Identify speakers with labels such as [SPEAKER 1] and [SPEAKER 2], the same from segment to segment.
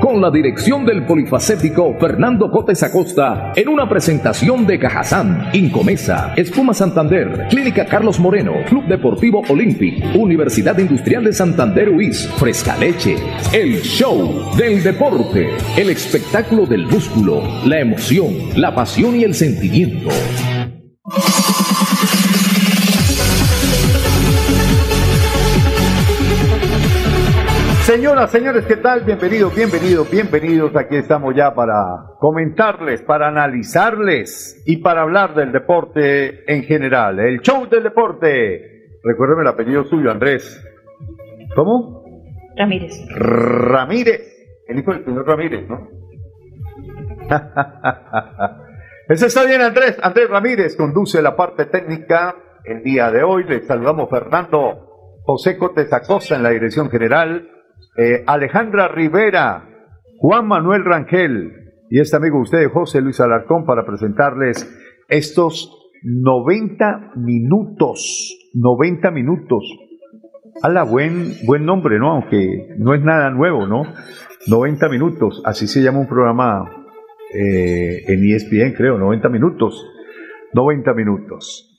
[SPEAKER 1] Con la dirección del polifacético Fernando Cotes Acosta. En una presentación de Cajazán, Incomesa, Espuma Santander, Clínica Carlos Moreno, Club Deportivo Olympic, Universidad Industrial de Santander UIS, Fresca Leche. El show del deporte. El espectáculo del músculo, la emoción, la pasión y el sentimiento.
[SPEAKER 2] Señoras, señores, ¿qué tal? Bienvenidos, bienvenidos, bienvenidos. Aquí estamos ya para comentarles, para analizarles y para hablar del deporte en general. El show del deporte. Recuérdeme el apellido suyo, Andrés. ¿Cómo?
[SPEAKER 3] Ramírez.
[SPEAKER 2] Ramírez. El hijo del señor Ramírez, ¿no? Eso está bien, Andrés. Andrés Ramírez conduce la parte técnica el día de hoy. Le saludamos Fernando José Cotes Acosta en la dirección general. Eh, Alejandra Rivera, Juan Manuel Rangel y este amigo usted, José Luis Alarcón, para presentarles estos 90 minutos. 90 minutos. la buen, buen nombre, ¿no? Aunque no es nada nuevo, ¿no? 90 minutos, así se llama un programa eh, en ESPN, creo, 90 minutos. 90 minutos.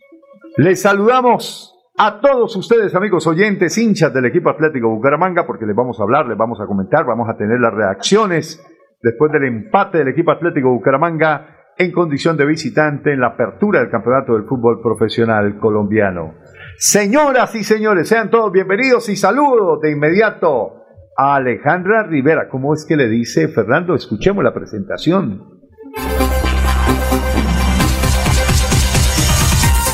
[SPEAKER 2] Les saludamos a todos ustedes, amigos oyentes, hinchas del equipo Atlético Bucaramanga, porque les vamos a hablar, les vamos a comentar, vamos a tener las reacciones después del empate del equipo Atlético Bucaramanga en condición de visitante en la apertura del Campeonato del Fútbol Profesional Colombiano. Señoras y señores, sean todos bienvenidos y saludos de inmediato a Alejandra Rivera. ¿Cómo es que le dice Fernando? Escuchemos la presentación.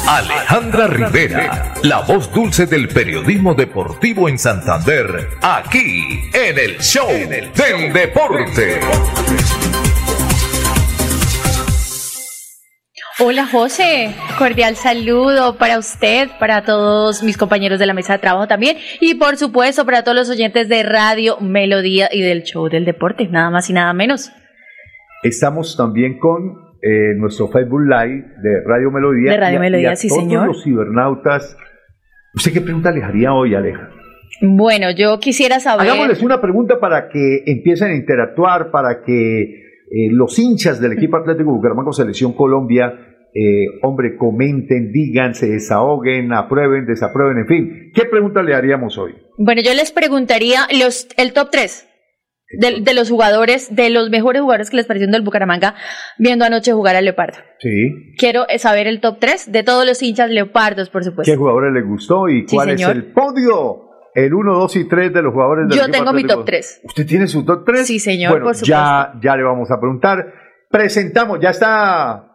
[SPEAKER 1] Alejandra Rivera, la voz dulce del periodismo deportivo en Santander, aquí en el show del deporte.
[SPEAKER 3] Hola José, cordial saludo para usted, para todos mis compañeros de la mesa de trabajo también y por supuesto para todos los oyentes de Radio Melodía y del show del deporte, nada más y nada menos.
[SPEAKER 2] Estamos también con eh, nuestro Facebook Live de Radio Melodía.
[SPEAKER 3] De Radio Melodía, sí
[SPEAKER 2] todos
[SPEAKER 3] señor.
[SPEAKER 2] los cibernautas. ¿Usted qué pregunta le haría hoy, Aleja?
[SPEAKER 3] Bueno, yo quisiera saber...
[SPEAKER 2] Hagámosles una pregunta para que empiecen a interactuar, para que eh, los hinchas del equipo Atlético Bucaramanga Selección Colombia, eh, hombre, comenten, digan, se desahoguen, aprueben, desaprueben, en fin. ¿Qué pregunta le haríamos hoy?
[SPEAKER 3] Bueno, yo les preguntaría los, el top 3 de, de, los jugadores, de los mejores jugadores que les parecieron del Bucaramanga viendo anoche jugar a Leopardo.
[SPEAKER 2] Sí.
[SPEAKER 3] Quiero saber el top 3 de todos los hinchas Leopardos, por supuesto.
[SPEAKER 2] ¿Qué jugadores les gustó y cuál
[SPEAKER 3] sí,
[SPEAKER 2] es el podio? El 1, 2 y 3 de los jugadores del
[SPEAKER 3] Yo tengo mi top 3.
[SPEAKER 2] ¿Usted tiene su top 3?
[SPEAKER 3] Sí, señor,
[SPEAKER 2] bueno,
[SPEAKER 3] por supuesto.
[SPEAKER 2] Ya, ya le vamos a preguntar. Presentamos, ya está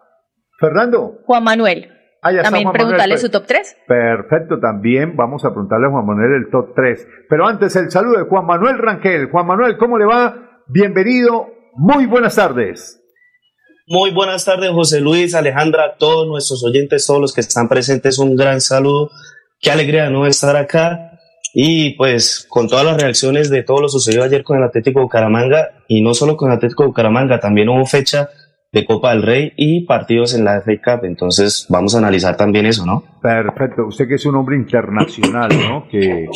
[SPEAKER 2] Fernando.
[SPEAKER 3] Juan Manuel.
[SPEAKER 2] Ah, ya
[SPEAKER 3] también preguntarle
[SPEAKER 2] Manuel.
[SPEAKER 3] su top 3.
[SPEAKER 2] Perfecto, también vamos a preguntarle a Juan Manuel el top 3. Pero antes el saludo de Juan Manuel Rangel. Juan Manuel, ¿cómo le va? Bienvenido, muy buenas tardes.
[SPEAKER 4] Muy buenas tardes, José Luis, Alejandra, todos nuestros oyentes, todos los que están presentes, un gran saludo. Qué alegría no estar acá. Y pues con todas las reacciones de todo lo sucedido ayer con el Atlético Bucaramanga, y no solo con el Atlético Bucaramanga, también hubo fecha de Copa del Rey y partidos en la FA Cup. Entonces vamos a analizar también eso, ¿no?
[SPEAKER 2] Perfecto. Usted que es un hombre internacional, ¿no? Que,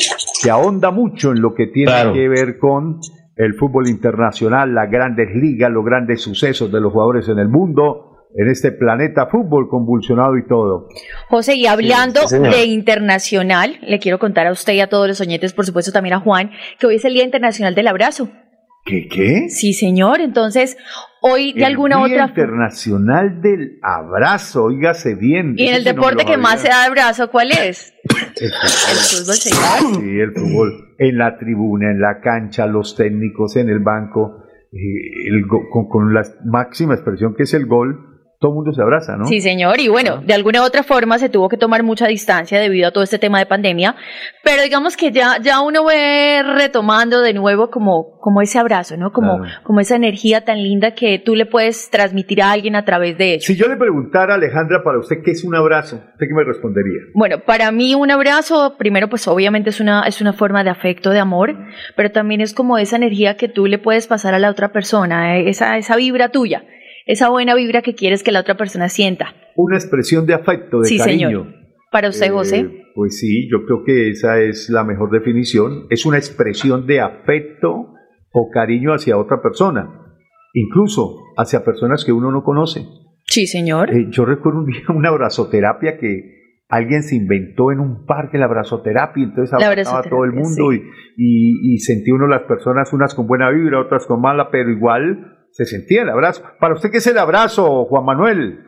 [SPEAKER 2] que ahonda mucho en lo que tiene
[SPEAKER 4] Claro.
[SPEAKER 2] que ver con el fútbol internacional, las grandes ligas, los grandes sucesos de los jugadores en el mundo, en este planeta fútbol convulsionado y todo.
[SPEAKER 3] José, y hablando
[SPEAKER 4] sí,
[SPEAKER 3] de internacional, le quiero contar a usted y a todos los oyentes, por supuesto también a Juan, que hoy es el Día Internacional del Abrazo.
[SPEAKER 2] ¿Qué qué?
[SPEAKER 3] Sí, señor. Entonces, hoy de
[SPEAKER 2] El
[SPEAKER 3] alguna
[SPEAKER 2] Día
[SPEAKER 3] otra
[SPEAKER 2] Internacional del Abrazo, óigase bien.
[SPEAKER 3] Y en el
[SPEAKER 2] no
[SPEAKER 3] deporte que más se da abrazo, ¿cuál es?
[SPEAKER 2] El
[SPEAKER 3] fútbol, señor.
[SPEAKER 2] Sí, el fútbol. En la tribuna, en la cancha, los técnicos, en el banco, eh, el con, con la máxima expresión que es el gol, todo el mundo se abraza, ¿no?
[SPEAKER 3] Sí, señor. Y bueno, de alguna u otra forma se tuvo que tomar mucha distancia debido a todo este tema de pandemia. Pero digamos que ya, ya uno ve retomando de nuevo como, como ese abrazo, ¿no? Como, como esa energía tan linda que tú le puedes transmitir a alguien a través de eso.
[SPEAKER 2] Si yo le preguntara, Alejandra, para usted, ¿qué es un abrazo? ¿Usted qué me respondería?
[SPEAKER 3] Bueno, para mí un abrazo, primero, pues obviamente es una, es una forma de afecto, de amor, pero también es como esa energía que tú le puedes pasar a la otra persona, eh, esa, esa vibra tuya esa buena vibra que quieres que la otra persona sienta.
[SPEAKER 2] Una expresión de afecto, de
[SPEAKER 3] sí,
[SPEAKER 2] cariño.
[SPEAKER 3] Señor. Para usted, José. Eh,
[SPEAKER 2] pues sí, yo creo que esa es la mejor definición. Es una expresión de afecto o cariño hacia otra persona, incluso hacia personas que uno no conoce.
[SPEAKER 3] Sí, señor.
[SPEAKER 2] Eh, yo recuerdo un día una abrazoterapia que alguien se inventó en un parque la abrazoterapia, entonces abrazaba a todo el mundo y, y, y sentía uno las personas, unas con buena vibra, otras con mala, pero igual se sentía el abrazo. Para usted, ¿qué es el abrazo, Juan Manuel?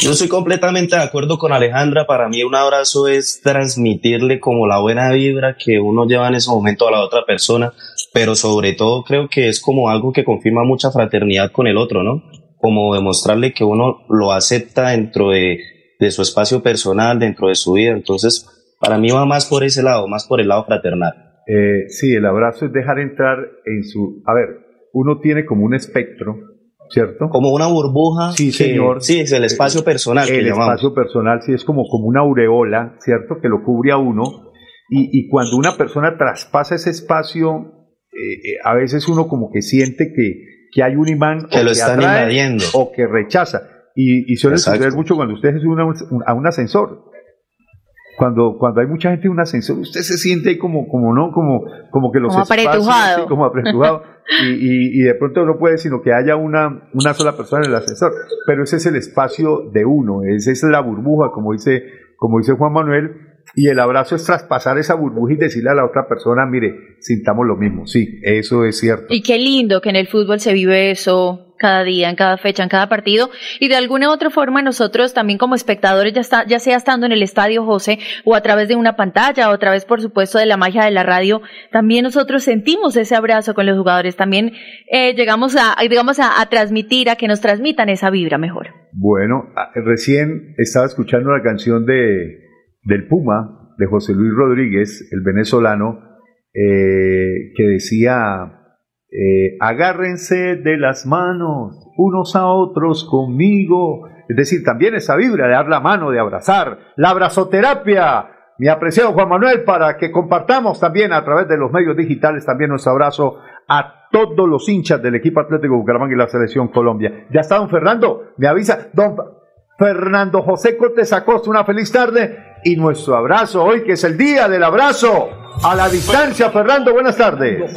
[SPEAKER 4] Yo estoy completamente de acuerdo con Alejandra. Para mí un abrazo es transmitirle como la buena vibra que uno lleva en ese momento a la otra persona, pero sobre todo creo que es como algo que confirma mucha fraternidad con el otro, ¿no? Como demostrarle que uno lo acepta dentro de, de su espacio personal, dentro de su vida. Entonces, para mí va más por ese lado, más por el lado fraternal.
[SPEAKER 2] Eh, sí, el abrazo es dejar entrar en su... A ver, uno tiene como un espectro, ¿cierto?
[SPEAKER 4] Como una burbuja.
[SPEAKER 2] Sí, señor.
[SPEAKER 4] Sí, es el espacio personal.
[SPEAKER 2] El espacio personal, sí, es como, como una aureola, ¿cierto? Que lo cubre a uno. Y, y cuando una persona traspasa ese espacio, eh, eh, a veces uno como que siente que, que hay un imán
[SPEAKER 4] que lo están invadiendo
[SPEAKER 2] o que rechaza. Y, y suele suceder mucho cuando usted se sube a un ascensor cuando, cuando hay mucha gente en un ascensor, usted se siente ahí como, como no, como, como que los
[SPEAKER 3] como apretujado.
[SPEAKER 2] como apretujado. y, y, de pronto no puede sino que haya una, una sola persona en el ascensor. Pero ese es el espacio de uno, esa es la burbuja, como dice, como dice Juan Manuel, y el abrazo es traspasar esa burbuja y decirle a la otra persona, mire, sintamos lo mismo. Sí, eso es cierto.
[SPEAKER 3] Y qué lindo que en el fútbol se vive eso cada día, en cada fecha, en cada partido. Y de alguna u otra forma nosotros también como espectadores, ya, está, ya sea estando en el estadio, José, o a través de una pantalla, o a través, por supuesto, de la magia de la radio, también nosotros sentimos ese abrazo con los jugadores. También eh, llegamos a, digamos, a, transmitir, a que nos transmitan esa vibra mejor.
[SPEAKER 2] Bueno, recién estaba escuchando la canción de, del Puma, de José Luis Rodríguez, el venezolano, eh, que decía eh, agárrense de las manos unos a otros conmigo. Es decir, también esa vibra de dar la mano, de abrazar, la abrazoterapia. Mi apreciado Juan Manuel, para que compartamos también a través de los medios digitales también nuestro abrazo a todos los hinchas del equipo Atlético Bucaramanga y la Selección Colombia. Ya está don Fernando, me avisa, don Fernando José Cortés Acosta, una feliz tarde y nuestro abrazo hoy que es el día del abrazo a la distancia, Fernando, buenas tardes.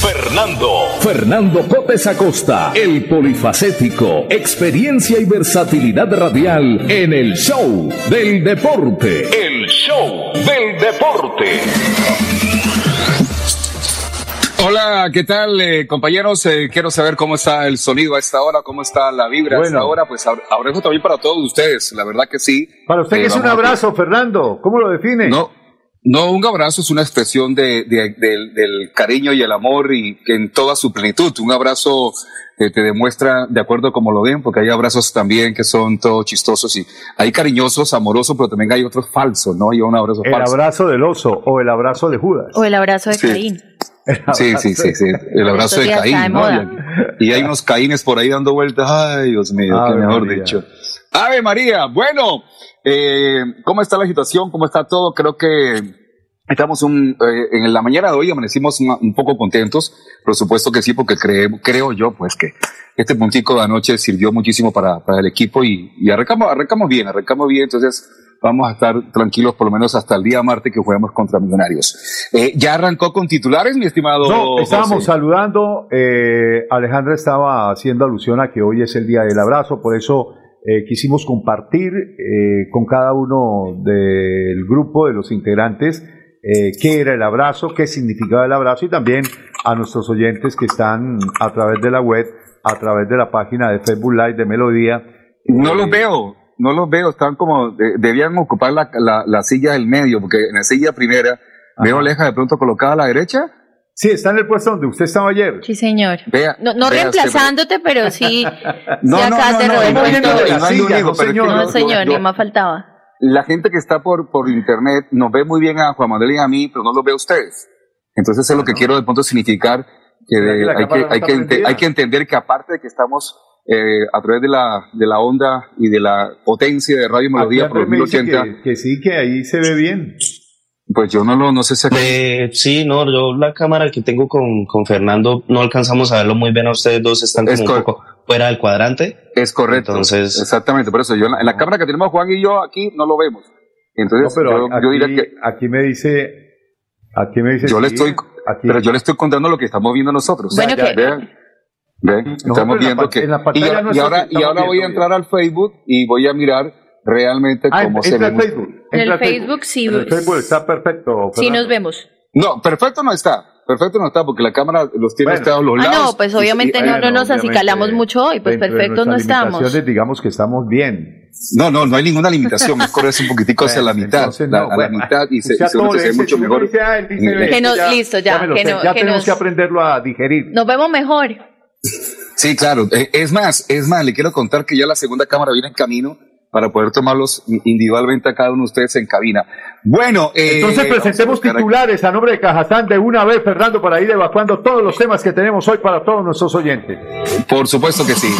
[SPEAKER 1] Fernando. Fernando Cotes Acosta, el polifacético, experiencia y versatilidad radial en el show del deporte. El show del deporte.
[SPEAKER 5] Hola, ¿qué tal, eh, compañeros? Eh, quiero saber cómo está el sonido a esta hora, cómo está la vibra a esta hora. Pues abrazo también para todos ustedes, la verdad que sí.
[SPEAKER 2] Para usted, ¿qué es un abrazo, Fernando? ¿Cómo lo define?
[SPEAKER 5] No, no, un abrazo es una expresión de, del cariño y el amor y que en toda su plenitud. Un abrazo eh, te demuestra de acuerdo como lo ven, porque hay abrazos también que son todos chistosos y hay cariñosos, amorosos, pero también hay otros falsos, ¿no? Hay un abrazo
[SPEAKER 2] el
[SPEAKER 5] falso.
[SPEAKER 2] El abrazo del oso o el abrazo de Judas.
[SPEAKER 3] O el abrazo de Caín.
[SPEAKER 5] Sí, sí, sí, sí, el abrazo de Caín, ¿no? Y hay unos Caínes por ahí dando vueltas. Ay, Dios mío, qué mejor dicho. Ave María, bueno, eh, ¿Cómo está la situación? ¿Cómo está todo? Creo que estamos un, eh, en la mañana de hoy amanecimos un, poco contentos. Por supuesto que sí, porque creo, creo yo pues que este puntico de anoche sirvió muchísimo para, para el equipo y, y arrancamos, arrancamos bien, arrancamos bien. Entonces vamos a estar tranquilos por lo menos hasta el día martes que juguemos contra Millonarios. Eh, ¿Ya arrancó con titulares, mi estimado?
[SPEAKER 2] No, estábamos saludando. Eh, Alejandra estaba haciendo alusión a que hoy es el día del abrazo, por eso eh, quisimos compartir eh, con cada uno del grupo de los integrantes eh, qué era el abrazo, qué significaba el abrazo y también a nuestros oyentes que están a través de la web, a través de la página de Facebook Live de Melodía.
[SPEAKER 5] No los veo, no los veo, están como, debían ocupar la, la, silla del medio, porque en la silla primera veo Aleja de pronto colocada a la derecha
[SPEAKER 2] Sí, está en el puesto donde usted estaba ayer.
[SPEAKER 3] Sí, señor. Vea, no, no reemplazándote, pero sí.
[SPEAKER 5] no, no, no,
[SPEAKER 3] no, no, señor, ni más faltaba.
[SPEAKER 5] La gente que está por, por internet nos ve muy bien a Juan Manuel y a mí, pero no lo ve a ustedes. Entonces es lo que quiero de punto significar que, hay, que, hay, que, hay que entender que aparte de que estamos eh, a través de la, de la onda y de la potencia de Radio Melodía por 2080.
[SPEAKER 2] Que, que sí, que ahí se ve bien.
[SPEAKER 5] Pues yo no lo, no sé si...
[SPEAKER 4] Eh, sí, no, yo la cámara que tengo con, con Fernando no alcanzamos a verlo muy bien a ustedes dos, están como un poco fuera del cuadrante.
[SPEAKER 5] Es correcto. Entonces... Exactamente, por eso yo en la, cámara que tenemos Juan y yo aquí no lo vemos. Entonces
[SPEAKER 2] pero yo, aquí, diría que... Aquí me dice... Aquí me dice...
[SPEAKER 5] Yo le estoy... Pero yo le estoy contando lo que estamos viendo nosotros. Bueno, que... Vean, vean, estamos viendo que... Y, y, ahora, y ahora voy a entrar al Facebook y voy a mirar realmente ah, cómo se ve.
[SPEAKER 3] En Facebook. El Facebook sí.
[SPEAKER 2] En el Facebook está perfecto.
[SPEAKER 3] Sí nos vemos.
[SPEAKER 5] No, perfecto no está. Perfecto no está porque la cámara los tiene bueno. a los lados.
[SPEAKER 3] Ah, no, pues obviamente no, no nos acicalamos mucho y pues perfectos no estamos.
[SPEAKER 2] digamos que estamos bien.
[SPEAKER 5] No, no, no hay ninguna limitación. Es correr un poquitico hacia la mitad. la, a la mitad y se, se, ve mucho mejor.
[SPEAKER 3] Que no, listo, ya.
[SPEAKER 2] que no, ya tenemos que aprenderlo a digerir.
[SPEAKER 3] Nos vemos mejor.
[SPEAKER 5] Sí, claro. Eh, es más, es más, le quiero contar que ya la segunda cámara viene en camino para poder tomarlos individualmente a cada uno de ustedes en cabina. Bueno,
[SPEAKER 2] eh, entonces presentemos titulares a nombre de Cajazán de una vez, Fernando, para ir evacuando todos los temas que tenemos hoy para todos nuestros oyentes.
[SPEAKER 5] Por supuesto que sí.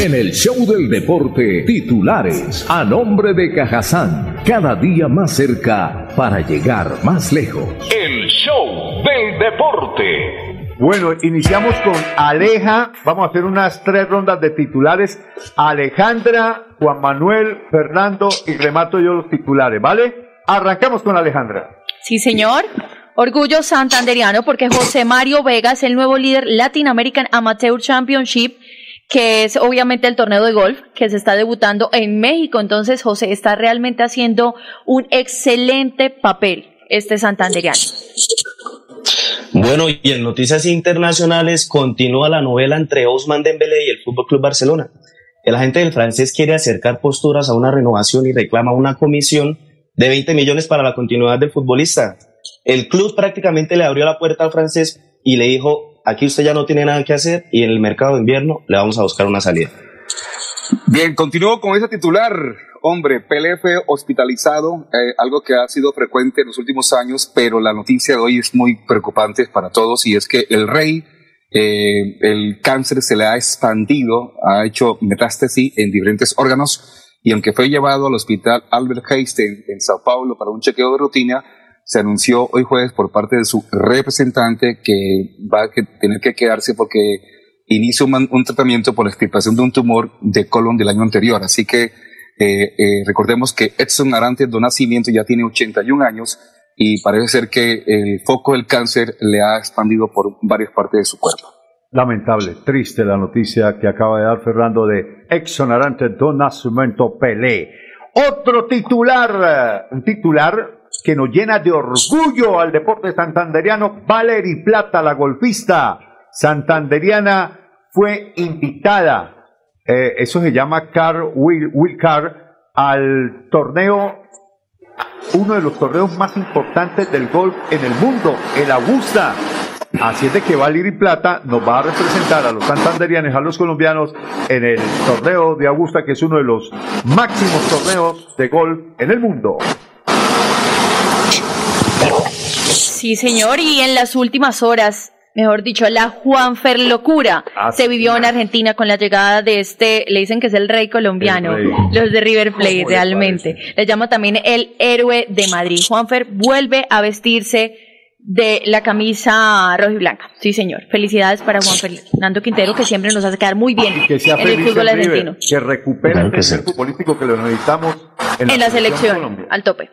[SPEAKER 1] En el show del deporte, titulares a nombre de Cajazán, cada día más cerca para llegar más lejos. El show del deporte.
[SPEAKER 2] Bueno, iniciamos con Aleja. Vamos a hacer unas tres rondas de titulares. Alejandra, Juan Manuel, Fernando y remato yo los titulares, ¿vale? Arrancamos con Alejandra.
[SPEAKER 3] Sí, señor. Orgullo santanderiano porque José Mario Vega es el nuevo líder Latin American Amateur Championship, que es obviamente el torneo de golf que se está debutando en México. Entonces, José está realmente haciendo un excelente papel, este santanderiano.
[SPEAKER 4] Bueno, y en noticias internacionales continúa la novela entre Osman Dembélé y el Fútbol Club Barcelona. El agente del francés quiere acercar posturas a una renovación y reclama una comisión de 20 millones para la continuidad del futbolista. El club prácticamente le abrió la puerta al francés y le dijo, aquí usted ya no tiene nada que hacer y en el mercado de invierno le vamos a buscar una salida.
[SPEAKER 5] Bien, continúo con ese titular. Hombre, Pelé fue hospitalizado, eh, algo que ha sido frecuente en los últimos años, pero la noticia de hoy es muy preocupante para todos y es que el rey, eh, el cáncer se le ha expandido, ha hecho metástasis en diferentes órganos y aunque fue llevado al hospital Albert Einstein en Sao Paulo para un chequeo de rutina, se anunció hoy jueves por parte de su representante que va a tener que quedarse porque inició un, tratamiento por la extirpación de un tumor de colon del año anterior. Así que eh, eh, recordemos que Edson Arantes de nacimiento ya tiene 81 años y parece ser que el foco del cáncer le ha expandido por varias partes de su cuerpo.
[SPEAKER 2] Lamentable, triste la noticia que acaba de dar Fernando de Edson Arantes do Nascimento Pelé. Otro titular, un titular que nos llena de orgullo al deporte santanderiano, Valery Plata, la golfista santanderiana, fue invitada eh, eso se llama Car Will, Will Car, al torneo, uno de los torneos más importantes del golf en el mundo, el Augusta. Así es de que Valir Plata nos va a representar a los santanderianos, a los colombianos, en el torneo de Augusta, que es uno de los máximos torneos de golf en el mundo.
[SPEAKER 3] Sí, señor, y en las últimas horas mejor dicho, la Juanfer locura ah, se vivió en Argentina con la llegada de este, le dicen que es el rey colombiano, los de River Plate realmente. Le llama también el héroe de Madrid. Juanfer vuelve a vestirse de la camisa roja y blanca. Sí, señor. Felicidades para Juan Fernando Quintero, que siempre nos hace quedar muy bien
[SPEAKER 2] que sea en el fútbol argentino. que recupere el político que lo necesitamos
[SPEAKER 3] en la, selección, al tope.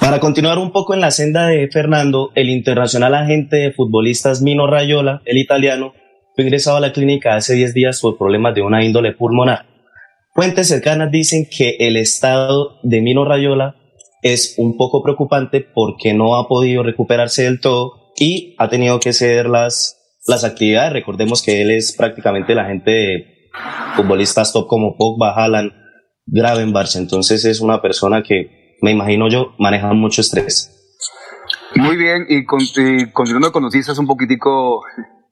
[SPEAKER 4] Para continuar un poco en la senda de Fernando, el internacional agente de futbolistas Mino Rayola, el italiano, fue ingresado a la clínica hace 10 días por problemas de una índole pulmonar. Fuentes cercanas dicen que el estado de Mino Rayola es un poco preocupante porque no ha podido recuperarse del todo y ha tenido que ceder las, las actividades. Recordemos que él es prácticamente el agente de futbolistas top como Pogba, Haaland, Gravenbach, entonces es una persona que me imagino yo, manejan mucho estrés.
[SPEAKER 5] Muy bien, y, continuando con noticias un poquitico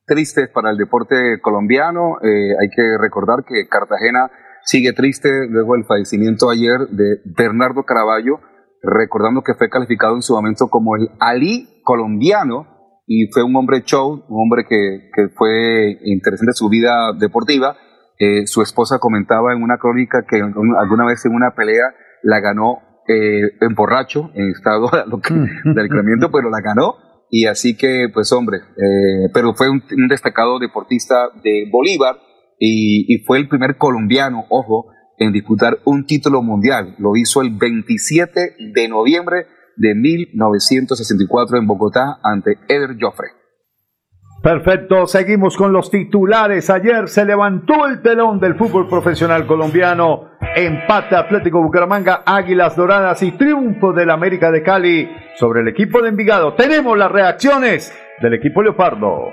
[SPEAKER 5] tristes para el deporte colombiano, eh, hay que recordar que Cartagena sigue triste luego del fallecimiento ayer de Bernardo Caraballo, recordando que fue calificado en su momento como el Ali colombiano y fue un hombre show, un hombre que, que fue interesante su vida deportiva. Eh, su esposa comentaba en una crónica que alguna vez en una pelea la ganó eh, en borracho, en estado de alcoholamiento, pero la ganó. Y así que, pues hombre, eh, pero fue un, destacado deportista de Bolívar y, y, fue el primer colombiano, ojo, en disputar un título mundial. Lo hizo el 27 de noviembre de 1964 en Bogotá ante Eder Joffre.
[SPEAKER 2] Perfecto, seguimos con los titulares. Ayer se levantó el telón del fútbol profesional colombiano. Empate Atlético Bucaramanga, Águilas Doradas y triunfo del América de Cali sobre el equipo de Envigado. Tenemos las reacciones del equipo Leopardo.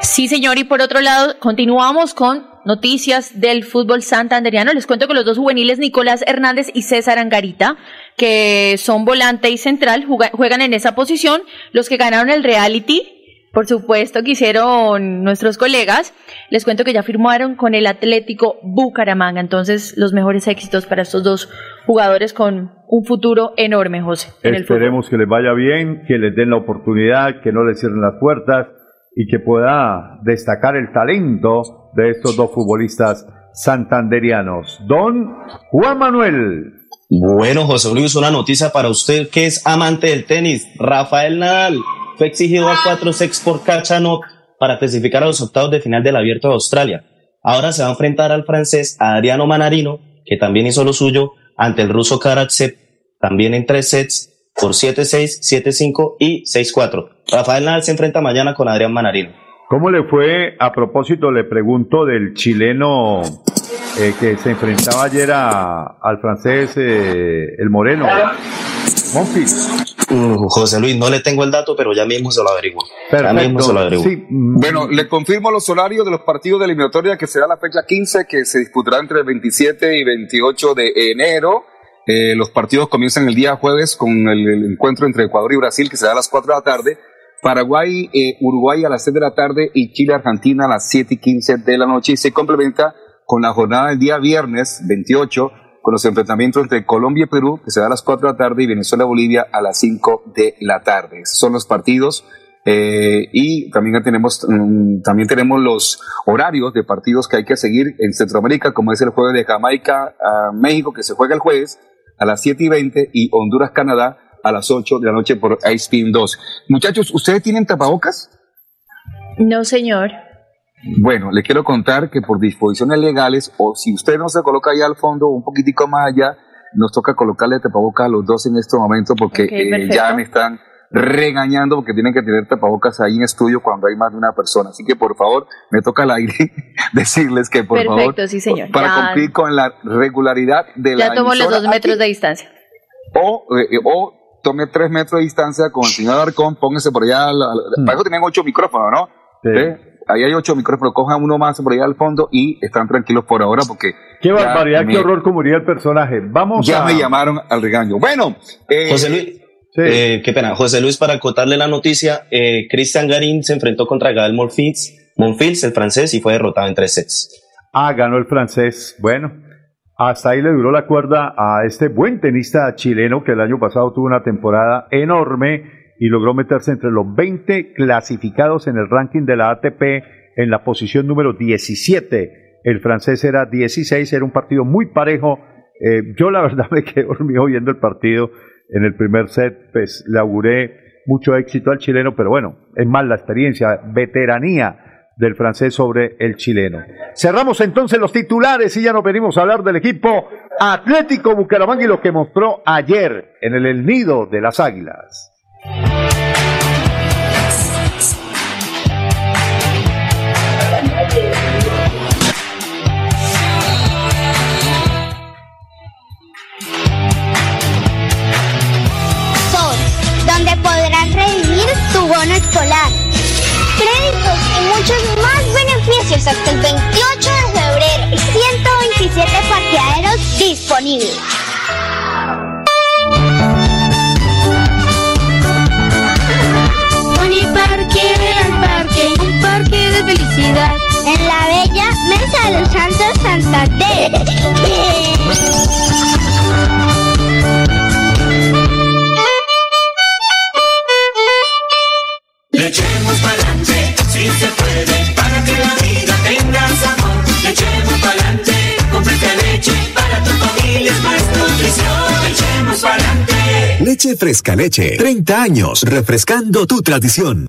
[SPEAKER 3] Sí, señor, y por otro lado, continuamos con noticias del fútbol santanderiano. Les cuento que los dos juveniles, Nicolás Hernández y César Angarita, que son volante y central, juegan en esa posición. Los que ganaron el reality por supuesto que hicieron nuestros colegas. Les cuento que ya firmaron con el Atlético Bucaramanga. Entonces, los mejores éxitos para estos dos jugadores con un futuro enorme, José.
[SPEAKER 2] Esperemos que les vaya bien, que les den la oportunidad, que no les cierren las puertas y que pueda destacar el talento de estos dos futbolistas santanderianos. Don Juan Manuel.
[SPEAKER 4] Bueno, José Luis, una noticia para usted que es amante del tenis. Rafael Nadal fue exigido a cuatro sets por Kachanov para clasificar a los octavos de final del Abierto de Australia. Ahora se va a enfrentar al francés Adriano Manarino, que también hizo lo suyo, ante el ruso Karatsev, también en tres sets por 7-6, 7-5 y 6-4. Rafael Nadal se enfrenta mañana con Adrián Manarino.
[SPEAKER 2] ¿Cómo le fue? A propósito, le pregunto del chileno eh, que se enfrentaba ayer al francés, eh, el moreno, Monfils.
[SPEAKER 4] José Luis, no le tengo el dato, pero ya mismo se lo averiguo. Ya mismo se lo averiguo.
[SPEAKER 5] Bueno, le confirmo los horarios de los partidos de eliminatoria que será la fecha 15, que se disputará entre el 27 y 28 de enero. Eh, los partidos comienzan el día jueves con el, encuentro entre Ecuador y Brasil, que será a las 4 de la tarde. Paraguay, eh, Uruguay a las 6 de la tarde y Chile, Argentina a las 7 y 15 de la noche. Y se complementa con la jornada del día viernes 28 con los enfrentamientos entre Colombia y Perú, que se da a las 4 de la tarde, y Venezuela-Bolivia a las 5 de la tarde. son los partidos. Eh, y también tenemos, mm, también tenemos los horarios de partidos que hay que seguir en Centroamérica, como es el jueves de Jamaica a México, que se juega el jueves a las 7 y 20, y Honduras-Canadá a las 8 de la noche por Spin 2. Muchachos, ¿ustedes tienen tapabocas?
[SPEAKER 3] No, señor.
[SPEAKER 5] Bueno, le quiero contar que por disposiciones legales, o si usted no se coloca ahí al fondo, un poquitico más allá, nos toca colocarle tapabocas a los dos en este momento porque eh, ya me están regañando porque tienen que tener tapabocas ahí en estudio cuando hay más de una persona. Así que por favor, me toca al aire decirles que por favor, para cumplir con la regularidad de la
[SPEAKER 3] Ya tomo los dos metros de distancia.
[SPEAKER 5] O, eh, o tome tres metros de distancia con el señor Arcón, póngase por allá, mm. para eso tienen ocho micrófonos, ¿no? Sí ahí hay ocho micrófonos, cojan uno más por allá al fondo y están tranquilos por ahora porque...
[SPEAKER 2] Qué barbaridad, qué horror como el personaje. Vamos
[SPEAKER 5] Ya me llamaron al regaño. Bueno,
[SPEAKER 4] eh, José Luis. Eh, qué pena, José Luis, para acotarle la noticia, eh, Cristian Garín se enfrentó contra Gael Monfils, Monfils, el francés, y fue derrotado en tres sets.
[SPEAKER 2] Ah, ganó el francés. Bueno, hasta ahí le duró la cuerda a este buen tenista chileno que el año pasado tuvo una temporada enorme y logró meterse entre los 20 clasificados en el ranking de la ATP en la posición número 17. El francés era 16, era un partido muy parejo. Eh, yo la verdad me quedé dormido viendo el partido en el primer set, pues le auguré mucho éxito al chileno, pero bueno, es más la experiencia, veteranía del francés sobre el chileno. Cerramos entonces los titulares y ya nos venimos a hablar del equipo Atlético Bucaramanga y lo que mostró ayer en el, el nido de las Águilas.
[SPEAKER 6] Bono
[SPEAKER 7] fresca leche,
[SPEAKER 1] 30 años, refrescando tu tradición.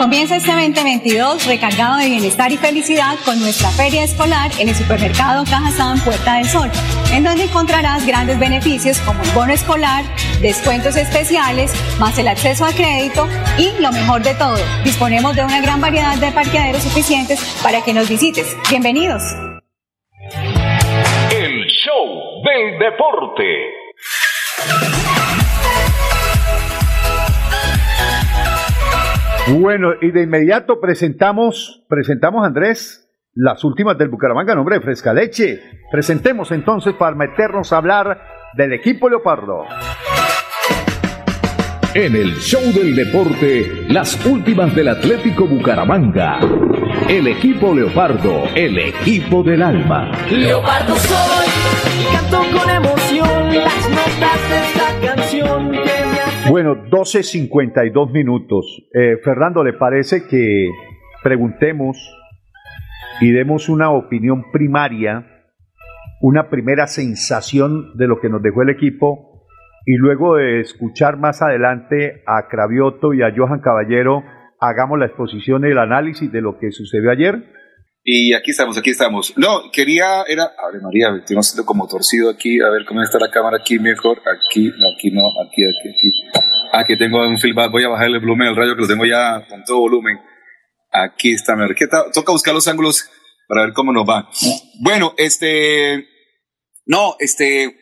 [SPEAKER 8] Comienza este 2022 recargado de bienestar y felicidad con nuestra feria escolar en el supermercado Cajazán Puerta del Sol, en donde encontrarás grandes beneficios como el bono escolar, descuentos especiales, más el acceso a crédito y lo mejor de todo, disponemos de una gran variedad de parqueaderos suficientes para que nos visites. Bienvenidos.
[SPEAKER 1] El show del deporte.
[SPEAKER 2] Bueno, y de inmediato presentamos, presentamos Andrés, las últimas del Bucaramanga, nombre de Fresca Leche. Presentemos entonces para meternos a hablar del equipo Leopardo.
[SPEAKER 1] En el show del deporte, las últimas del Atlético Bucaramanga. El equipo Leopardo, el equipo del alma.
[SPEAKER 7] Leopardo soy, canto con emoción las notas de esta canción
[SPEAKER 2] bueno, 12.52 minutos. Eh, Fernando, ¿le parece que preguntemos y demos una opinión primaria, una primera sensación de lo que nos dejó el equipo y luego de escuchar más adelante a Cravioto y a Johan Caballero, hagamos la exposición y el análisis de lo que sucedió ayer?
[SPEAKER 5] Y aquí estamos, aquí estamos. No, quería, era, María, estoy haciendo como torcido aquí, a ver cómo está la cámara aquí mejor, aquí, no, aquí no, aquí, aquí, aquí. Aquí tengo un feedback, voy a bajar el volumen del radio que lo tengo ya con todo volumen. Aquí está, mejor. ¿Qué Toca buscar los ángulos para ver cómo nos va. Bueno, este, no, este,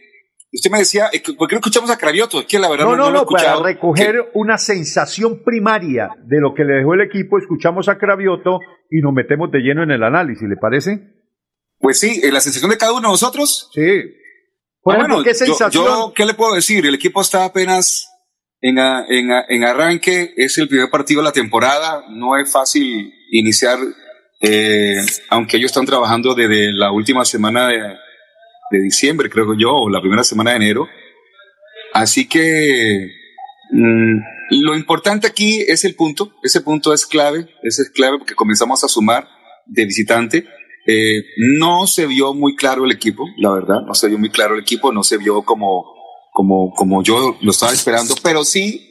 [SPEAKER 5] Usted me decía, eh, ¿por qué no escuchamos a Cravioto? Es que la verdad
[SPEAKER 2] no, no, no, no para recoger una sensación primaria de lo que le dejó el equipo, escuchamos a Cravioto y nos metemos de lleno en el análisis, ¿le parece?
[SPEAKER 5] Pues sí, eh, la sensación de cada uno de nosotros.
[SPEAKER 2] Sí.
[SPEAKER 5] Por ah, ejemplo, ¿qué sensación? Yo, ¿qué le puedo decir? El equipo está apenas en, en, en, arranque, es el primer partido de la temporada, no es fácil iniciar, eh, aunque ellos están trabajando desde la última semana de de diciembre, creo yo, o la primera semana de enero. Así que mm, lo importante aquí es el punto, ese punto es clave, ese es clave porque comenzamos a sumar de visitante. Eh, no se vio muy claro el equipo, la verdad, no se vio muy claro el equipo, no se vio como, como, como yo lo estaba esperando, pero sí,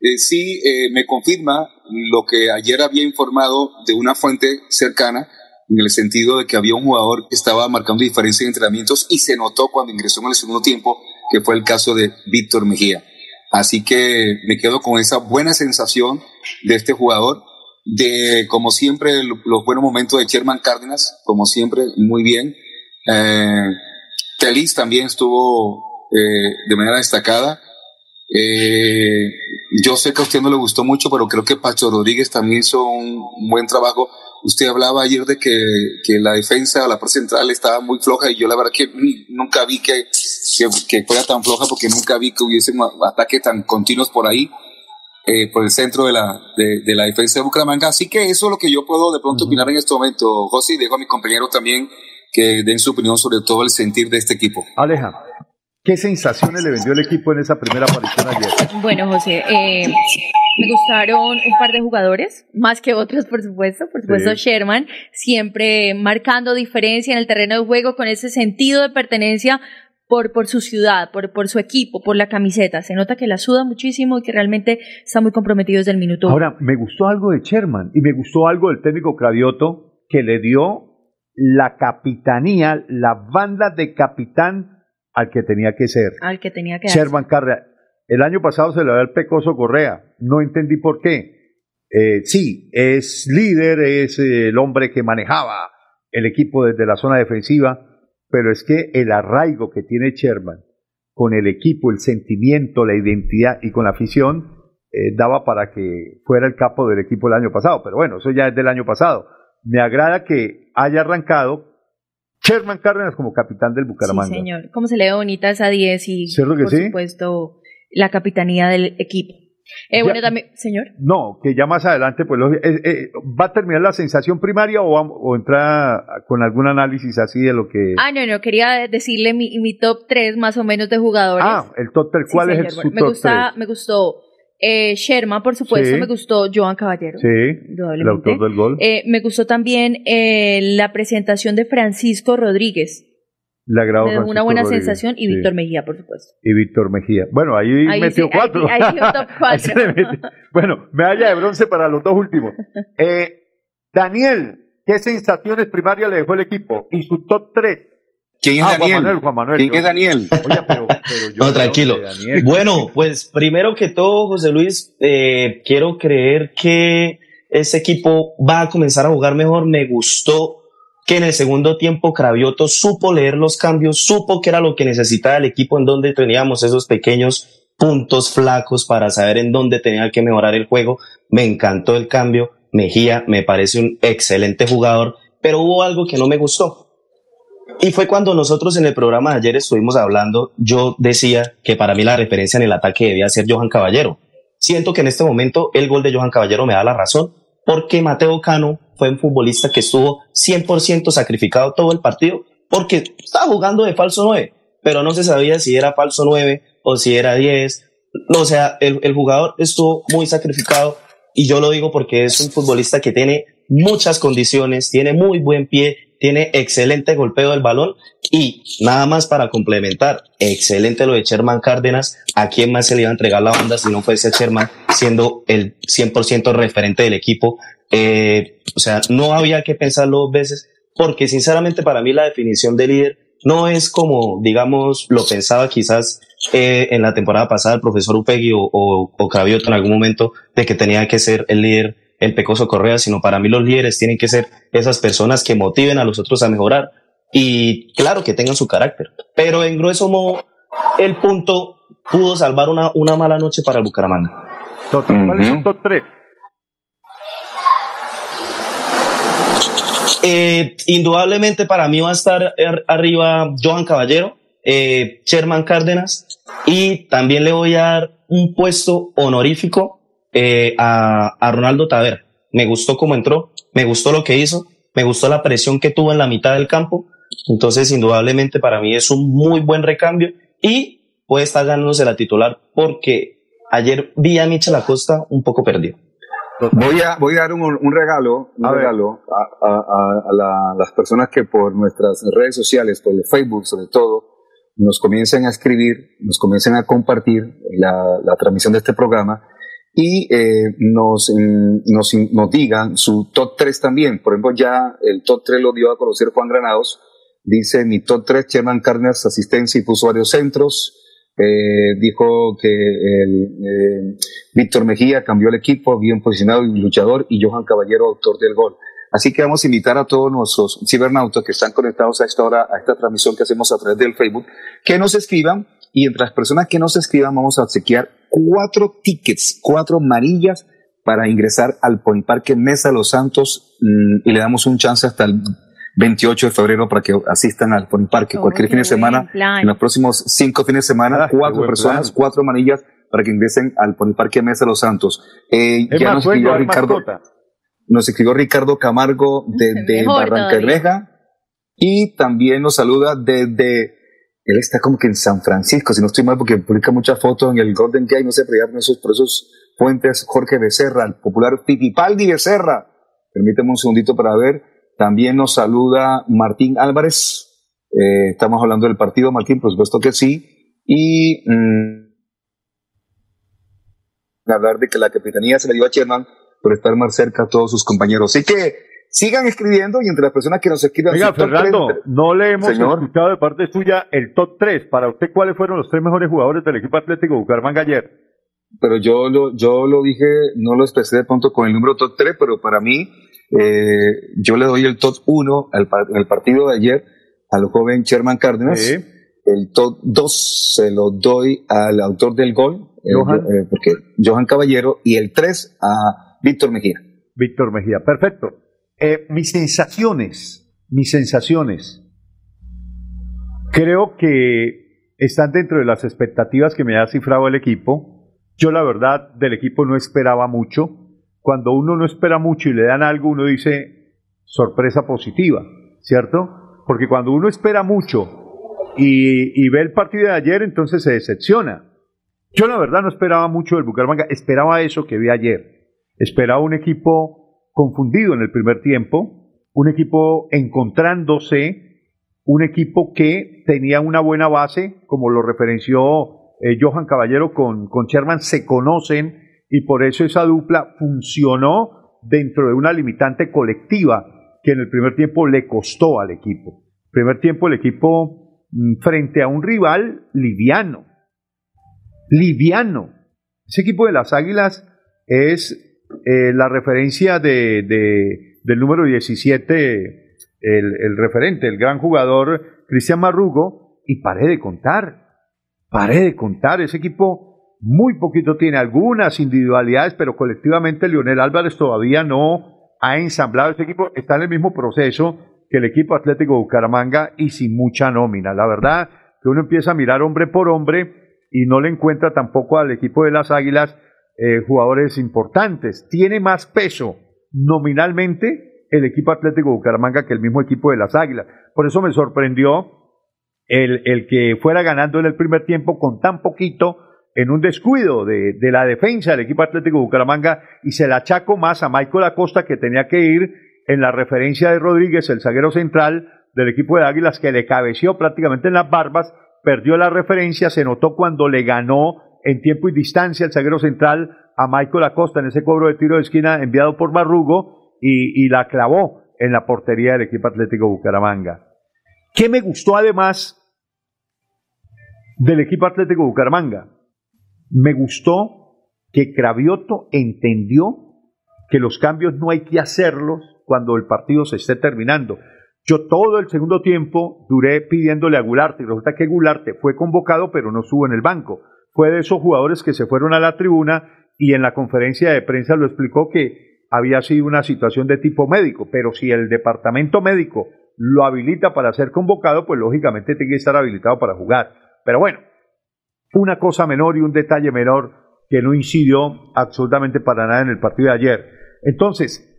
[SPEAKER 5] eh, sí eh, me confirma lo que ayer había informado de una fuente cercana, en el sentido de que había un jugador que estaba marcando diferencia en entrenamientos y se notó cuando ingresó en el segundo tiempo, que fue el caso de Víctor Mejía. Así que me quedo con esa buena sensación de este jugador, de como siempre los buenos momentos de Sherman Cárdenas, como siempre, muy bien. Eh, también estuvo eh, de manera destacada. Eh, yo sé que a usted no le gustó mucho, pero creo que Pacho Rodríguez también hizo un buen trabajo Usted hablaba ayer de que, que la defensa, la parte central estaba muy floja y yo la verdad que nunca vi que, que, fuera tan floja porque nunca vi que hubiesen ataques tan continuos por ahí. Eh, por el centro de la, de, la defensa de Bucaramanga. Así que eso es lo que yo puedo de pronto opinar en este momento, José, y dejo a mi compañero también que den su opinión sobre todo el sentir de este equipo.
[SPEAKER 2] Aleja. ¿Qué sensaciones le vendió el equipo en esa primera aparición ayer?
[SPEAKER 3] Bueno, José, eh, me gustaron un par de jugadores, más que otros, por supuesto. Por supuesto, Sherman, siempre marcando diferencia en el terreno de juego con ese sentido de pertenencia por, por su ciudad, por, por su equipo, por la camiseta. Se nota que la suda muchísimo y que realmente está muy comprometido desde el minuto.
[SPEAKER 2] Ahora, me gustó algo de Sherman y me gustó algo del técnico Cravioto que le dio la capitanía, la banda de capitán al que tenía que ser.
[SPEAKER 3] Al que tenía que
[SPEAKER 2] ser. Sherman Carrera. El año pasado se le dio el Pecoso Correa. No entendí por qué. Eh, sí, es líder, es el hombre que manejaba el equipo desde la zona defensiva, pero es que el arraigo que tiene Sherman con el equipo, el sentimiento, la identidad y con la afición, eh, daba para que fuera el capo del equipo el año pasado. Pero bueno, eso ya es del año pasado. Me agrada que haya arrancado Sherman Cárdenas como capitán del Bucaramanga.
[SPEAKER 3] Sí, señor. Cómo se le ve bonita esa 10 y, por supuesto, la capitanía del equipo. Eh, bueno, también, señor.
[SPEAKER 2] No, que ya más adelante, pues, eh, eh, ¿va a terminar la sensación primaria o, o entra con algún análisis así de lo que...
[SPEAKER 3] Ah, no, no, quería decirle mi, mi top 3 más o menos de jugadores.
[SPEAKER 2] Ah, el top 3, ¿cuál es el su
[SPEAKER 3] me gusta, Me gustó eh, Sherman, por supuesto, me gustó Joan Caballero.
[SPEAKER 2] Sí, el autor del gol.
[SPEAKER 3] Eh, me gustó también eh, la presentación de Francisco Rodríguez.
[SPEAKER 2] La grabó
[SPEAKER 3] me una buena sensación y Víctor Mejía, por supuesto.
[SPEAKER 2] Y Víctor Mejía. Bueno, ahí, metió cuatro.
[SPEAKER 3] Ahí, ahí top cuatro.
[SPEAKER 2] bueno, medalla de bronce para los dos últimos. Eh, Daniel, ¿qué sensaciones primarias le dejó el equipo? Y su top tres.
[SPEAKER 5] ¿Quién es ah, Daniel? Juan Manuel, ¿Quién es Daniel?
[SPEAKER 4] no, tranquilo. Bueno, pues primero que todo, José Luis, eh, quiero creer que ese equipo va a comenzar a jugar mejor. Me gustó que en el segundo tiempo Cravioto supo leer los cambios, supo que era lo que necesitaba el equipo, en donde teníamos esos pequeños puntos flacos para saber en dónde tenía que mejorar el juego. Me encantó el cambio. Mejía me parece un excelente jugador, pero hubo algo que no me gustó y fue cuando nosotros en el programa de ayer estuvimos hablando, yo decía que para mí la referencia en el ataque debía ser Johan Caballero. Siento que en este momento el gol de Johan Caballero me da la razón, porque Mateo Cano fue un futbolista que estuvo 100% sacrificado todo el partido, porque estaba jugando de falso 9, pero no se sabía si era falso 9 o si era 10. O sea, el, el jugador estuvo muy sacrificado y yo lo digo porque es un futbolista que tiene muchas condiciones, tiene muy buen pie, tiene excelente golpeo del balón y nada más para complementar, excelente lo de Sherman Cárdenas, a quién más se le iba a entregar la banda si no fuese Sherman siendo el 100% referente del equipo. Eh, o sea, no había que pensarlo dos veces porque sinceramente para mí la definición de líder no es como, digamos, lo pensaba quizás eh, en la temporada pasada el profesor Upegui o, o, o en algún momento de que tenía que ser el líder el Pecoso Correa, sino para mí los líderes tienen que ser esas personas que motiven a los otros a mejorar y claro que tengan su carácter. Pero en grueso modo, el punto pudo salvar una, una mala noche para el Bucaramanga.
[SPEAKER 2] ¿Cuál es el top 3?
[SPEAKER 4] Eh, indudablemente para mí va a estar arriba Johan Caballero, eh, Sherman Cárdenas y también le voy a dar un puesto honorífico eh, a, Ronaldo Taver. Me gustó cómo entró, me gustó lo que hizo, me gustó la presión que tuvo en la mitad del campo. Entonces, indudablemente para mí es un muy buen recambio y puede estar ganándose la titular porque ayer vi a Michel Acosta un poco perdido.
[SPEAKER 5] Voy a, voy a dar un, regalo, un a regalo a, las personas que por nuestras redes sociales, por el Facebook sobre todo, nos comiencen a escribir, nos comiencen a compartir la, la transmisión de este programa y eh, nos, mm, nos, digan su top 3 también. Por ejemplo, ya el top 3 lo dio a conocer Juan Granados. Dice mi top 3, Sherman Cárdenas, asistencia y puso varios centros. Eh, dijo que eh, Víctor Mejía cambió el equipo, bien posicionado y luchador, y Johan Caballero, autor del gol. Así que vamos a invitar a todos nuestros cibernautas que están conectados a esta hora, a esta transmisión que hacemos a través del Facebook, que nos escriban y entre las personas que nos escriban vamos a obsequiar cuatro tickets, cuatro amarillas para ingresar al Parque Mesa Los Santos mm, y le damos un chance hasta el 28 de febrero para que asistan al Pony Parque. Cualquier fin de semana, en los próximos cinco fines de semana, ah, cuatro personas, cuatro manillas para que ingresen al Pony Parque Mesa de los Santos. Eh, ya nos escribió Ricardo, nos escribió Ricardo Camargo desde Barranca y también nos saluda desde él está como que en San Francisco, si no estoy mal, porque publica muchas fotos en el Golden Gate, no sé, pero ya por esos, por esos puentes, Jorge Becerra, el popular Pipipaldi Becerra. Permíteme un segundito para ver. También nos saluda Martín Álvarez. Eh, estamos hablando del partido, Martín, por supuesto que sí. Y mm, hablar de que la capitanía se le dio a Sherman por estar más cerca a todos sus compañeros. Así que sigan escribiendo y entre las personas que nos escriban.
[SPEAKER 2] Oiga, Fernando, no le hemos escuchado de parte suya el top 3. Para usted, ¿cuáles fueron los tres mejores jugadores del equipo atlético Bucaramanga ayer?
[SPEAKER 5] Pero yo lo, yo lo dije, no lo expresé de pronto con el número top 3, pero para mí, eh, yo le doy el top 1 al, el partido de ayer al joven Sherman Cárdenas. El top 2 se lo doy al autor del gol, eh, Johan. Eh, porque Johan Caballero, y el 3 a Víctor Mejía.
[SPEAKER 2] Víctor Mejía, perfecto. Eh, mis sensaciones, mis sensaciones, creo que están dentro de las expectativas que me ha cifrado el equipo. Yo la verdad del equipo no esperaba mucho. Cuando uno no espera mucho y le dan algo, uno dice sorpresa positiva, ¿cierto? Porque cuando uno espera mucho y, ve el partido de ayer, entonces se decepciona. Yo la verdad no esperaba mucho del Bucaramanga, esperaba eso que vi ayer. Esperaba un equipo confundido en el primer tiempo, un equipo encontrándose, un equipo que tenía una buena base, como lo referenció eh, Johan Caballero con, con Sherman, se conocen y por eso esa dupla funcionó dentro de una limitante colectiva que en el primer tiempo le costó al equipo. Primer tiempo el equipo mm, frente a un rival liviano, liviano. Ese equipo de las Águilas es eh, la referencia de, del número 17, el, referente, el gran jugador Cristian Marrugo, y paré de contar, paré de contar, ese equipo muy poquito tiene algunas individualidades, pero colectivamente Lionel Álvarez todavía no ha ensamblado ese equipo, está en el mismo proceso que el equipo Atlético Bucaramanga y sin mucha nómina. La verdad que uno empieza a mirar hombre por hombre y no le encuentra tampoco al equipo de las Águilas eh, jugadores importantes. Tiene más peso nominalmente el equipo Atlético Bucaramanga que el mismo equipo de las Águilas. Por eso me sorprendió el, el que fuera ganando en el primer tiempo con tan poquito en un descuido de, de, la defensa del equipo Atlético Bucaramanga y se la achaco más a Michael Acosta que tenía que ir en la referencia de Rodríguez, el zaguero central del equipo de Águilas, que le cabeció prácticamente en las barbas, perdió la referencia, se notó cuando le ganó en tiempo y distancia el zaguero central a Michael Acosta en ese cobro de tiro de esquina enviado por Marrugo y, la clavó en la portería del equipo Atlético Bucaramanga. ¿Qué me gustó además del equipo Atlético Bucaramanga? Me gustó que Cravioto entendió que los cambios no hay que hacerlos cuando el partido se esté terminando. Yo todo el segundo tiempo duré pidiéndole a Gularte y resulta que Gularte fue convocado pero no estuvo en el banco fue de esos jugadores que se fueron a la tribuna y en la conferencia de prensa lo explicó que había sido una situación de tipo médico, pero si el departamento médico lo habilita para ser convocado, pues lógicamente tiene que estar habilitado para jugar. Pero bueno, una cosa menor y un detalle menor que no incidió absolutamente para nada en el partido de ayer. Entonces,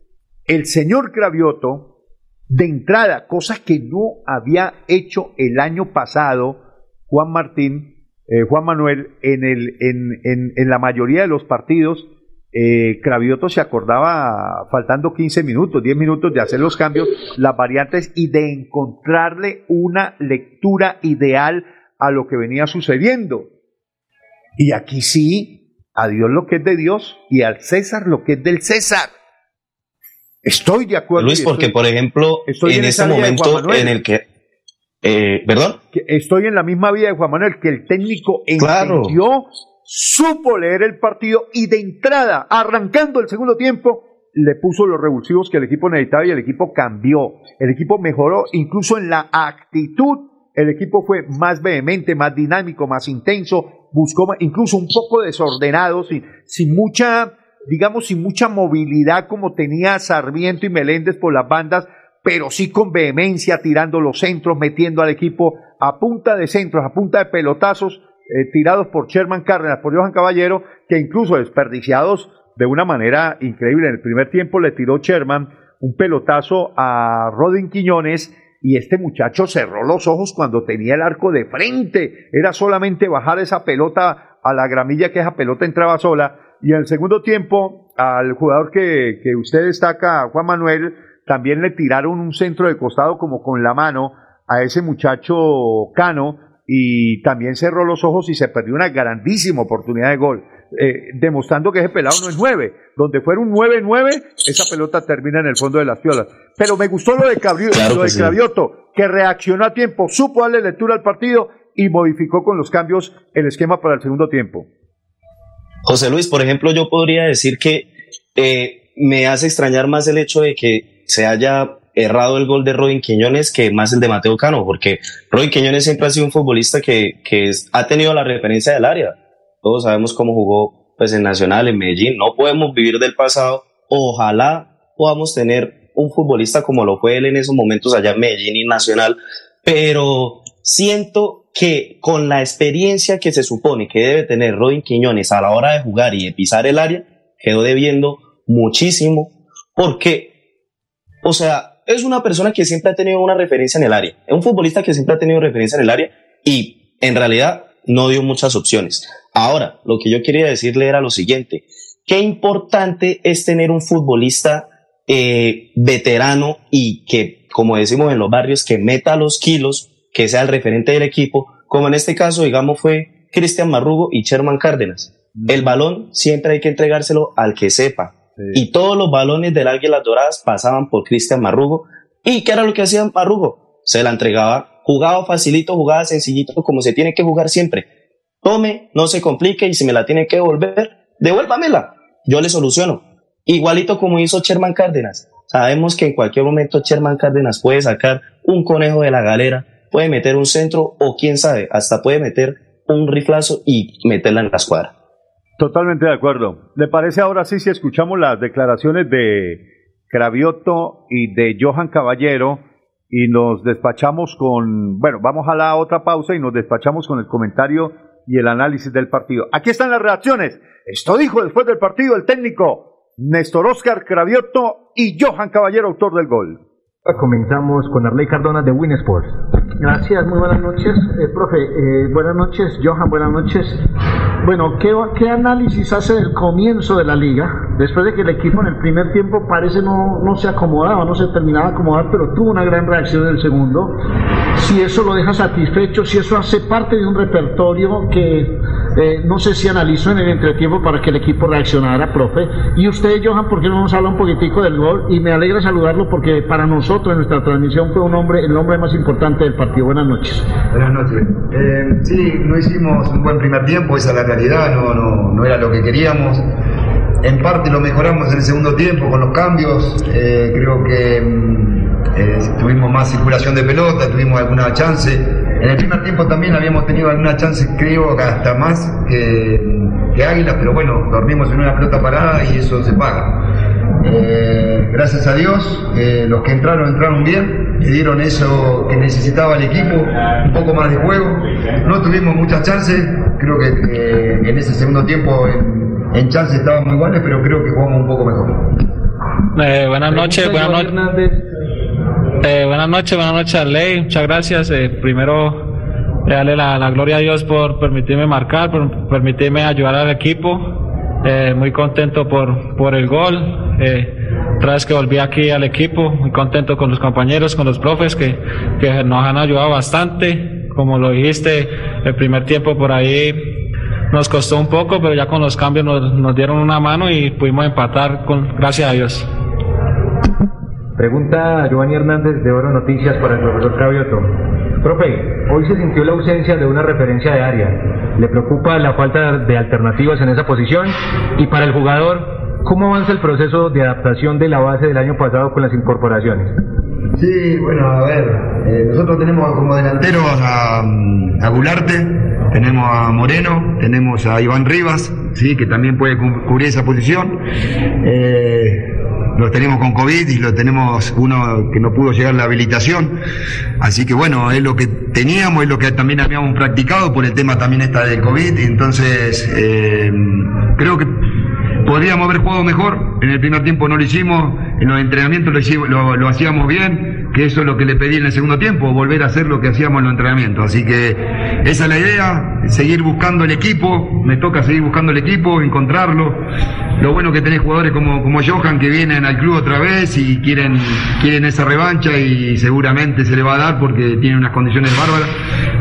[SPEAKER 2] el señor Cravioto, de entrada, cosas que no había hecho el año pasado, Juan Martín, eh, Juan Manuel, en, el, en, en, la mayoría de los partidos, eh, Cravioto se acordaba faltando 15 minutos, 10 minutos de hacer los cambios, las variantes y de encontrarle una lectura ideal a lo que venía sucediendo. Y aquí sí, a Dios lo que es de Dios y al César lo que es del César. Estoy de acuerdo.
[SPEAKER 4] Luis, porque por ejemplo, en, ese momento en el que eh, ¿Perdón?
[SPEAKER 2] estoy en la misma vida de Juan Manuel, que el técnico entendió, supo leer el partido y de entrada, arrancando el segundo tiempo, le puso los revulsivos que el equipo necesitaba y el equipo cambió. El equipo mejoró incluso en la actitud. El equipo fue más vehemente, más dinámico, más intenso, buscó incluso un poco desordenado, sin, sin mucha, digamos, sin mucha movilidad como tenía Sarmiento y Meléndez por las bandas, pero sí con vehemencia, tirando los centros, metiendo al equipo a punta de centros, a punta de pelotazos, eh, tirados por Sherman Cárdenas, por Johan Caballero, que incluso desperdiciados de una manera increíble. En el primer tiempo le tiró Sherman un pelotazo a Rodin Quiñones y este muchacho cerró los ojos cuando tenía el arco de frente. Era solamente bajar esa pelota a la gramilla que esa pelota entraba sola. Y en el segundo tiempo, al jugador que, que usted destaca, Juan Manuel, también le tiraron un centro de costado como con la mano a ese muchacho Cano y también cerró los ojos y se perdió una grandísima oportunidad de gol. Eh, demostrando que ese pelado no es nueve. Donde fuera un 9-9, esa pelota termina en el fondo de las piolas. Pero me gustó lo de, lo de Cravioto, que reaccionó a tiempo, supo darle lectura al partido y modificó con los cambios el esquema para el segundo tiempo.
[SPEAKER 4] José Luis, por ejemplo, yo podría decir que eh, me hace extrañar más el hecho de que se haya errado el gol de Robin Quiñones que más el de Mateo Cano, porque Robin Quiñones siempre ha sido un futbolista que, que ha tenido la referencia del área todos sabemos cómo jugó pues en Nacional, en Medellín. No podemos vivir del pasado. Ojalá podamos tener un futbolista como lo fue él en esos momentos allá en Medellín y Nacional, pero siento que con la experiencia que se supone que debe tener Robin Quiñones a la hora de jugar y de pisar el área, quedó debiendo muchísimo, porque, o sea, es una persona que siempre ha tenido una referencia en el área, es un futbolista que siempre ha tenido referencia en el área y en realidad no dio muchas opciones. Ahora, lo que yo quería decirle era lo siguiente, qué importante es tener un futbolista eh, veterano y que, como decimos en los barrios, que meta los kilos, que sea el referente del equipo, como en este caso, digamos, fue Cristian Marrugo y Sherman Cárdenas. Mm. El balón siempre hay que entregárselo al que sepa. Y todos los balones del Águilas Doradas pasaban por Cristian Marrugo. ¿Y qué era lo que hacía Marrugo? Se la entregaba jugado facilito, jugada sencillito, como se tiene que jugar siempre. Tome, no se complique y si me la tiene que devolver, devuélvamela. Yo le soluciono. Igualito como hizo Sherman Cárdenas. Sabemos que en cualquier momento Sherman Cárdenas puede sacar un conejo de la galera, puede meter un centro o quién sabe, hasta puede meter un riflazo y meterla en la escuadra.
[SPEAKER 2] Totalmente de acuerdo. ¿Le parece ahora sí si escuchamos las declaraciones de Cravioto y de Johan Caballero y nos despachamos con, bueno, vamos a la otra pausa y nos despachamos con el comentario y el análisis del partido. Aquí están las reacciones. Esto dijo después del partido el técnico Néstor Oscar Cravioto y Johan Caballero, autor del gol.
[SPEAKER 9] Comenzamos con Arley Cardona de Winsports.
[SPEAKER 10] Gracias, muy buenas noches. Eh, profe, eh, buenas noches. Johan, buenas noches. Bueno, ¿qué, ¿qué, análisis hace del comienzo de la liga? Después de que el equipo en el primer tiempo parece no, no se acomodaba, no se terminaba de acomodar, pero tuvo una gran reacción en el segundo. Si eso lo deja satisfecho, si eso hace parte de un repertorio que eh, no sé si analizó en el entretiempo para que el equipo reaccionara, profe. Y usted, Johan, ¿por qué no nos habla un poquitico del gol? Y me alegra saludarlo porque para nosotros en nuestra transmisión fue un hombre, el hombre más importante del partido. Buenas noches.
[SPEAKER 11] Buenas noches. Eh, sí, no hicimos un buen primer tiempo, esa es la realidad, no, no, no era lo que queríamos. En parte lo mejoramos en el segundo tiempo con los cambios. Eh, creo que mm, tuvimos más circulación de pelota, tuvimos alguna chance en el primer tiempo también habíamos tenido alguna chance, creo, hasta más que, que Águila, pero bueno, dormimos en una pelota parada y eso se paga. Eh, gracias a Dios, eh, los que entraron entraron bien, le dieron eso que necesitaba el equipo, un poco más de juego. No tuvimos muchas chances, creo que en ese segundo tiempo en, en chances estaban muy iguales, pero creo que jugamos un poco mejor.
[SPEAKER 12] Eh, buenas noches, buenas noches. Eh, buenas noches, buenas noches, Ley. Muchas gracias. Eh, darle la, gloria a Dios por permitirme marcar, por permitirme ayudar al equipo. Eh, muy contento por, por el gol. otra vez que volví aquí al equipo, muy contento con los compañeros, con los profes que, que nos han ayudado bastante. Como lo dijiste, el primer tiempo por ahí nos costó un poco, pero ya con los cambios nos, nos dieron una mano y pudimos empatar con, gracias a Dios.
[SPEAKER 9] Pregunta Giovanni Hernández de Oro Noticias para el profesor Cravioto. Profe, hoy se sintió la ausencia de una referencia de área. ¿Le preocupa la falta de alternativas en esa posición? Y para el jugador, ¿cómo avanza el proceso de adaptación de la base del año pasado con las incorporaciones?
[SPEAKER 11] Sí, bueno, a ver, eh, nosotros tenemos como delanteros a, a Gularte, tenemos a Moreno, tenemos a Iván Rivas, sí, que también puede cubrir esa posición. Eh, los tenemos con COVID y lo tenemos uno que no pudo llegar a la habilitación. Así que bueno, es lo que teníamos, es lo que también habíamos practicado por el tema también esta del COVID. Entonces, eh, creo que podríamos haber jugado mejor. En el primer tiempo no lo hicimos, en los entrenamientos lo, lo hacíamos bien que eso es lo que le pedí en el segundo tiempo, volver a hacer lo que hacíamos en los entrenamientos. Así que esa es la idea, seguir buscando el equipo, me toca seguir buscando el equipo, encontrarlo. Lo bueno que tenés jugadores como, como Johan que vienen al club otra vez y quieren, quieren esa revancha y seguramente se le va a dar porque tiene unas condiciones bárbaras.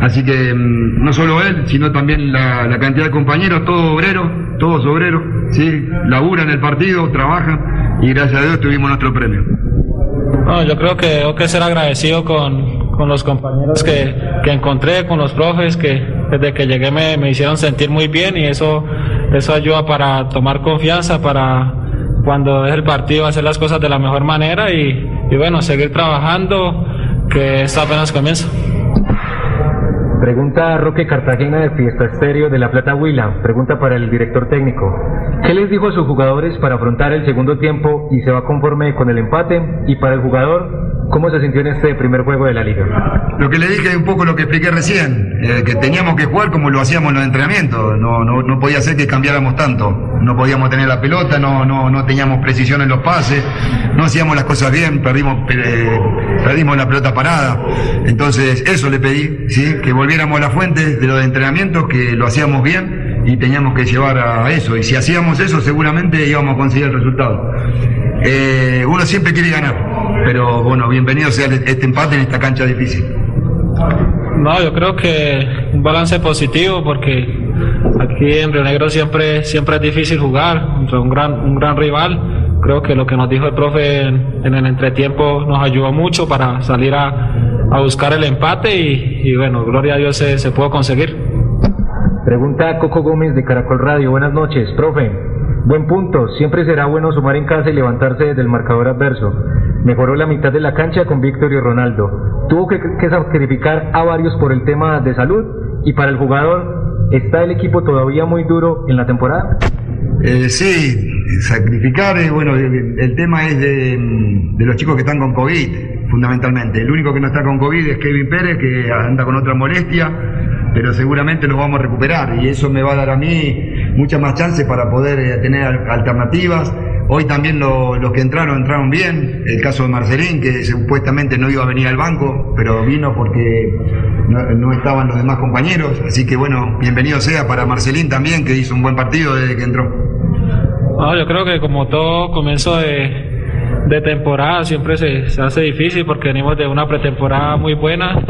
[SPEAKER 11] Así que mm, no solo él, sino también la, la cantidad de compañeros, todos obreros, todos obreros, ¿sí? laburan el partido, trabajan y gracias a Dios tuvimos nuestro premio.
[SPEAKER 12] No, yo creo que tengo que ser agradecido con, con los compañeros que, que, encontré, con los profes que desde que llegué me, me, hicieron sentir muy bien y eso, eso ayuda para tomar confianza, para cuando es el partido hacer las cosas de la mejor manera y, y bueno, seguir trabajando, que esto apenas comienza.
[SPEAKER 9] Pregunta Roque Cartagena de Fiesta Estéreo de La Plata Huila. Pregunta para el director técnico. ¿Qué les dijo a sus jugadores para afrontar el segundo tiempo y se va conforme con el empate? Y para el jugador, ¿cómo se sintió en este primer juego de la liga?
[SPEAKER 11] Lo que le dije es un poco lo que expliqué recién, eh, que teníamos que jugar como lo hacíamos en los entrenamientos. No, no, no podía ser que cambiáramos tanto. No podíamos tener la pelota, no, no, no teníamos precisión en los pases, no hacíamos las cosas bien, perdimos, eh, perdimos la pelota parada. Entonces, eso le pedí, ¿sí? que volviéramos a la fuente de los entrenamientos, que lo hacíamos bien y teníamos que llevar a eso. Y si hacíamos eso, seguramente íbamos a conseguir el resultado. Eh, uno siempre quiere ganar, pero bueno, bienvenido sea este empate en esta cancha difícil.
[SPEAKER 12] No, yo creo que un balance positivo porque aquí en Río Negro siempre, siempre es difícil jugar contra un gran, un gran rival. Creo que lo que nos dijo el profe en, en el entretiempo nos ayudó mucho para salir a, a buscar el empate y, y, bueno, gloria a Dios se, se pudo conseguir.
[SPEAKER 9] Pregunta Coco Gómez de Caracol Radio. Buenas noches, profe. Buen punto. Siempre será bueno sumar en casa y levantarse del marcador adverso. Mejoró la mitad de la cancha con Víctor y Ronaldo. Tuvo que, sacrificar a varios por el tema de salud y para el jugador, ¿está el equipo todavía muy duro en la temporada?
[SPEAKER 11] Eh, sí, sacrificar, eh, bueno, el, el, tema es de, de, los chicos que están con COVID, fundamentalmente. El único que no está con COVID es Kevin Pérez, que anda con otra molestia, pero seguramente lo vamos a recuperar y eso me va a dar a mí muchas más chances para poder eh, tener alternativas. Hoy también lo, los que entraron, entraron bien. El caso de Marcelín, que supuestamente no iba a venir al banco, pero vino porque no, estaban los demás compañeros. Así que bueno, bienvenido sea para Marcelín también, que hizo un buen partido desde que entró.
[SPEAKER 12] Yo creo que como todo comienzo de, temporada siempre se hace difícil porque venimos de una pretemporada muy buena